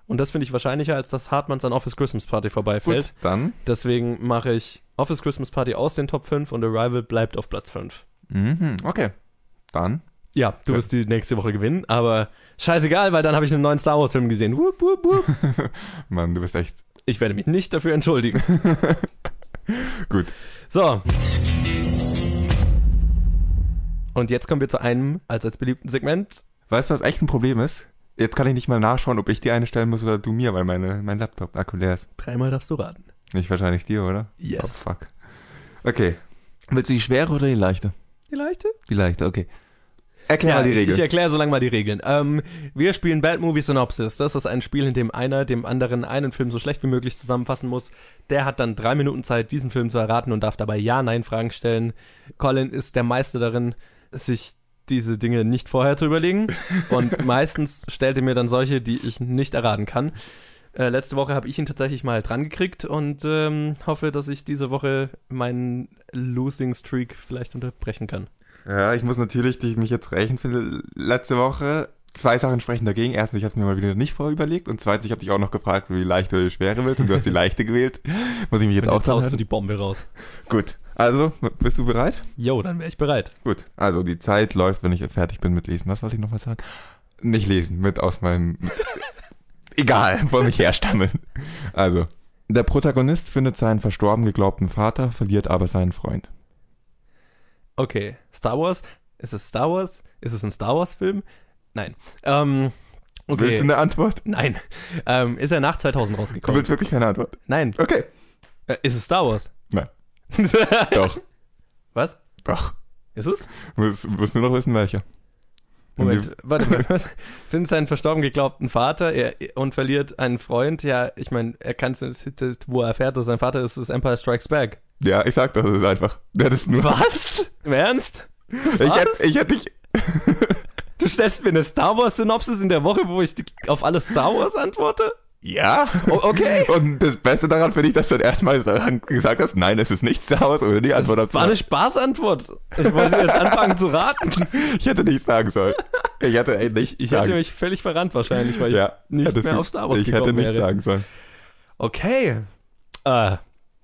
Und das finde ich wahrscheinlicher, als dass Hartmanns an Office Christmas Party vorbeifällt. Gut, dann. Deswegen mache ich Office Christmas Party aus den Top 5 und Arrival bleibt auf Platz 5. Mhm, okay. Dann. Ja, du Ja. wirst die nächste Woche gewinnen, aber scheißegal, weil dann habe ich einen neuen Star Wars Film gesehen. Wupp, wupp, wupp. *laughs* Mann, du bist echt Ich werde mich nicht dafür entschuldigen. *laughs* gut. So. Und jetzt kommen wir zu einem als als beliebten Segment. Weißt du, was echt ein Problem ist? Jetzt kann ich nicht mal nachschauen, ob ich dir eine stellen muss oder du mir, weil meine, mein Laptop akku leer ist. Dreimal darfst du raten. Nicht wahrscheinlich dir, oder? Oh, Yes. fuck. Okay. Willst du die schwere oder die leichte? Die leichte? Die leichte, okay. Erklär mal die ich, Regel. ich erkläre so lange mal die Regeln. Ähm, wir spielen Bad Movie Synopsis. Das ist ein Spiel, in dem einer dem anderen einen Film so schlecht wie möglich zusammenfassen muss. Der hat dann drei Minuten Zeit, diesen Film zu erraten und darf dabei Ja-Nein-Fragen stellen. Colin ist der Meister darin, sich diese Dinge nicht vorher zu überlegen. Und *laughs* meistens stellt er mir dann solche, die ich nicht erraten kann. Äh, letzte Woche habe ich ihn tatsächlich mal dran gekriegt und ähm, hoffe, dass ich diese Woche meinen Losing Streak vielleicht unterbrechen kann. Ja, ich muss natürlich dich mich jetzt rächen für letzte Woche. Zwei Sachen sprechen dagegen. Erstens, ich habe mir mal wieder nicht vorüberlegt. Und zweitens, ich habe dich auch noch gefragt, wie leicht oder die schwere willst. Und du hast die *laughs* leichte gewählt. Muss ich mich jetzt Und auch jetzt haust du die Bombe raus. Gut. Also, bist du bereit? Jo, dann wäre ich bereit. Gut. Also, die Zeit läuft, wenn ich fertig bin mit Lesen. Was wollte ich noch mal sagen? Nicht lesen, mit aus meinem... *laughs* Egal, vor mich herstammeln. Also, der Protagonist findet seinen verstorben geglaubten Vater, verliert aber seinen Freund. Okay, Star Wars? Ist es Star Wars? Ist es ein Star Wars-Film? Nein. Ähm, okay. Willst du eine Antwort? Nein. Ähm, ist er nach 2000 Du rausgekommen? willst wirklich keine Antwort? Nein. Okay. Äh, ist es Star Wars? Nein. *laughs* Doch. Was? Doch. Ist es? Muss, muss nur noch wissen, welcher. Moment, warte mal. *laughs* Was? Findet seinen verstorben geglaubten Vater er, und verliert einen Freund. Ja, ich meine, er kann es, wo er erfährt, dass sein Vater ist, ist Empire Strikes Back. Ja, ich sag das, das ist einfach. Der ist nur. Was? Im Ernst? Ich war's? hätte, ich hätte dich. Du stellst mir eine Star Wars-Synopsis in der Woche, wo ich auf alles Star Wars antworte? Ja. Okay. *laughs* Und das Beste daran finde ich, dass du dann erstmal gesagt hast, nein, es ist nicht Star Wars oder die Antwort dazu. War eine Spaßantwort. Ich wollte jetzt anfangen zu raten. *laughs* Ich hätte nicht sagen sollen. Ich hätte ey, nicht Ich sagen. hätte mich völlig verrannt wahrscheinlich, weil ich ja, nicht mehr auf Star Wars Ich hätte gekommen nicht wäre. sagen sollen. Okay. Äh,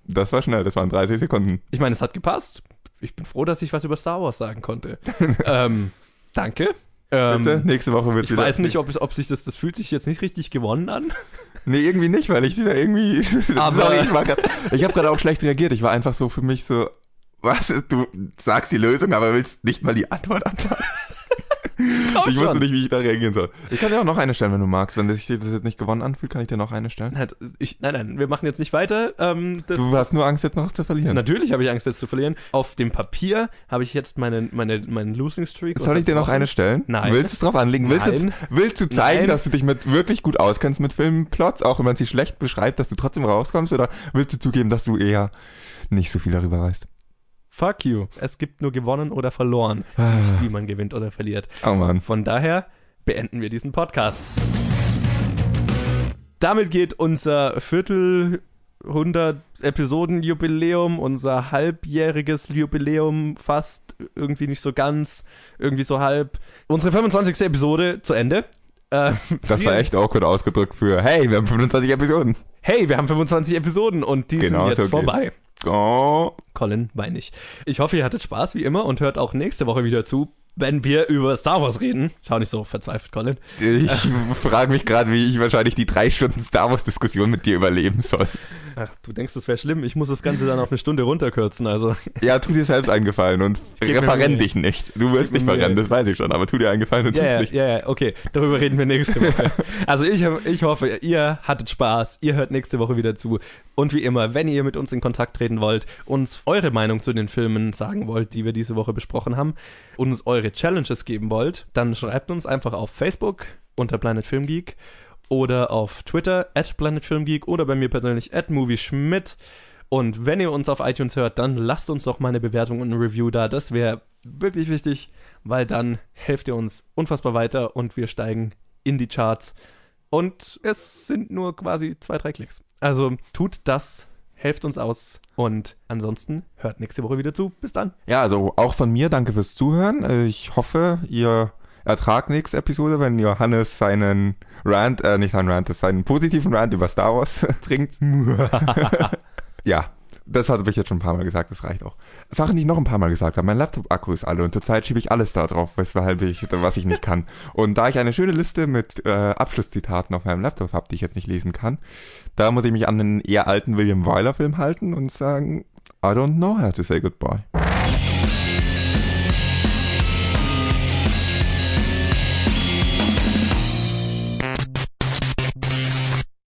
Das war schnell, das waren 30 Sekunden. Ich meine, es hat gepasst. Ich bin froh, dass ich was über Star Wars sagen konnte. *laughs* ähm, danke. Ähm, Bitte, nächste Woche wird ich weiß nicht, ob, es, ob sich das, das fühlt sich jetzt nicht richtig gewonnen an. Nee, irgendwie nicht, weil ich da irgendwie. *laughs* Aber- Sorry, ich, war grad- ich habe gerade auch schlecht reagiert. Ich war einfach so für mich so, was? Du sagst die Lösung, aber willst nicht mal die Antwort abwarten. Ich wusste nicht, wie ich da reagieren soll. Ich kann dir auch noch eine stellen, wenn du magst. Wenn sich das jetzt nicht gewonnen anfühlt, kann ich dir noch eine stellen. Nein, ich, nein, nein, wir machen jetzt nicht weiter. Ähm, Du hast nur Angst, jetzt noch zu verlieren. Natürlich habe ich Angst, jetzt zu verlieren. Auf dem Papier habe ich jetzt meine, meine, meinen Losing Streak. Soll ich dir noch eine stellen? Nein. Willst du es drauf anlegen? Willst, Nein. Du, willst du zeigen, Nein. dass du dich mit wirklich gut auskennst mit Filmplots, auch wenn man sie schlecht beschreibt, dass du trotzdem rauskommst? Oder willst du zugeben, dass du eher nicht so viel darüber weißt? Fuck you. Es gibt nur gewonnen oder verloren, Ah. wie man gewinnt oder verliert. Oh Mann. Von daher beenden wir diesen Podcast. Damit geht unser Viertel 100 Episoden Jubiläum, unser halbjähriges Jubiläum fast irgendwie nicht so ganz, irgendwie so halb. Unsere 25. Episode zu Ende. Äh, Das war echt awkward ausgedrückt für, hey, wir haben 25 Episoden. Hey, wir haben 25 Episoden und die Genau sind jetzt so vorbei. Oh. Colin, weinig. Ich hoffe, ihr hattet Spaß wie immer und hört auch nächste Woche wieder zu, wenn wir über Star Wars reden. Schau nicht so verzweifelt, Colin. Ich frage mich gerade, wie ich wahrscheinlich die drei Stunden Star Wars Diskussion mit dir überleben soll. Ach, du denkst, das wäre schlimm. Ich muss das Ganze dann auf eine Stunde runterkürzen. Also, Ja, tu dir selbst einen Gefallen und Mühe. dich nicht. Du wirst nicht verrennen, das weiß ich schon, aber tu dir einen Gefallen und ja, tu's ja, nicht. ja, ja, okay. Darüber reden wir nächste Woche. Also, ich, ich hoffe, ihr hattet Spaß. Ihr hört nächste Woche wieder zu. Und wie immer, wenn ihr mit uns in Kontakt treten wollt, uns eure Meinung zu den Filmen sagen wollt, die wir diese Woche besprochen haben, uns eure Challenges geben wollt, dann schreibt uns einfach auf Facebook unter Planet Film Geek oder auf Twitter at Planet Film Geek oder bei mir persönlich at Movie Schmidt. Und wenn ihr uns auf iTunes hört, dann lasst uns doch mal eine Bewertung und ein Review da. Das wäre wirklich wichtig, weil dann helft ihr uns unfassbar weiter und wir steigen in die Charts. Und es sind nur quasi zwei, drei Klicks. Also tut das, helft uns aus und ansonsten hört nächste Woche wieder zu. Bis dann. Ja, also auch von mir danke fürs Zuhören. Äh, Ich hoffe, ihr ertragt nächste Episode, wenn Johannes seinen Rant, äh, nicht seinen Rant, seinen positiven Rant über Star Wars *laughs* bringt. *laughs* ja, das habe ich jetzt schon ein paar Mal gesagt, das reicht auch. Sachen, die ich noch ein paar Mal gesagt habe, mein Laptop-Akku ist alle und zurzeit schiebe ich alles da drauf, weshalb ich, was ich nicht kann. Und da ich eine schöne Liste mit äh, Abschlusszitaten auf meinem Laptop habe, die ich jetzt nicht lesen kann, da muss ich mich an den eher alten William Wyler Film halten und sagen, I don't know how to say goodbye.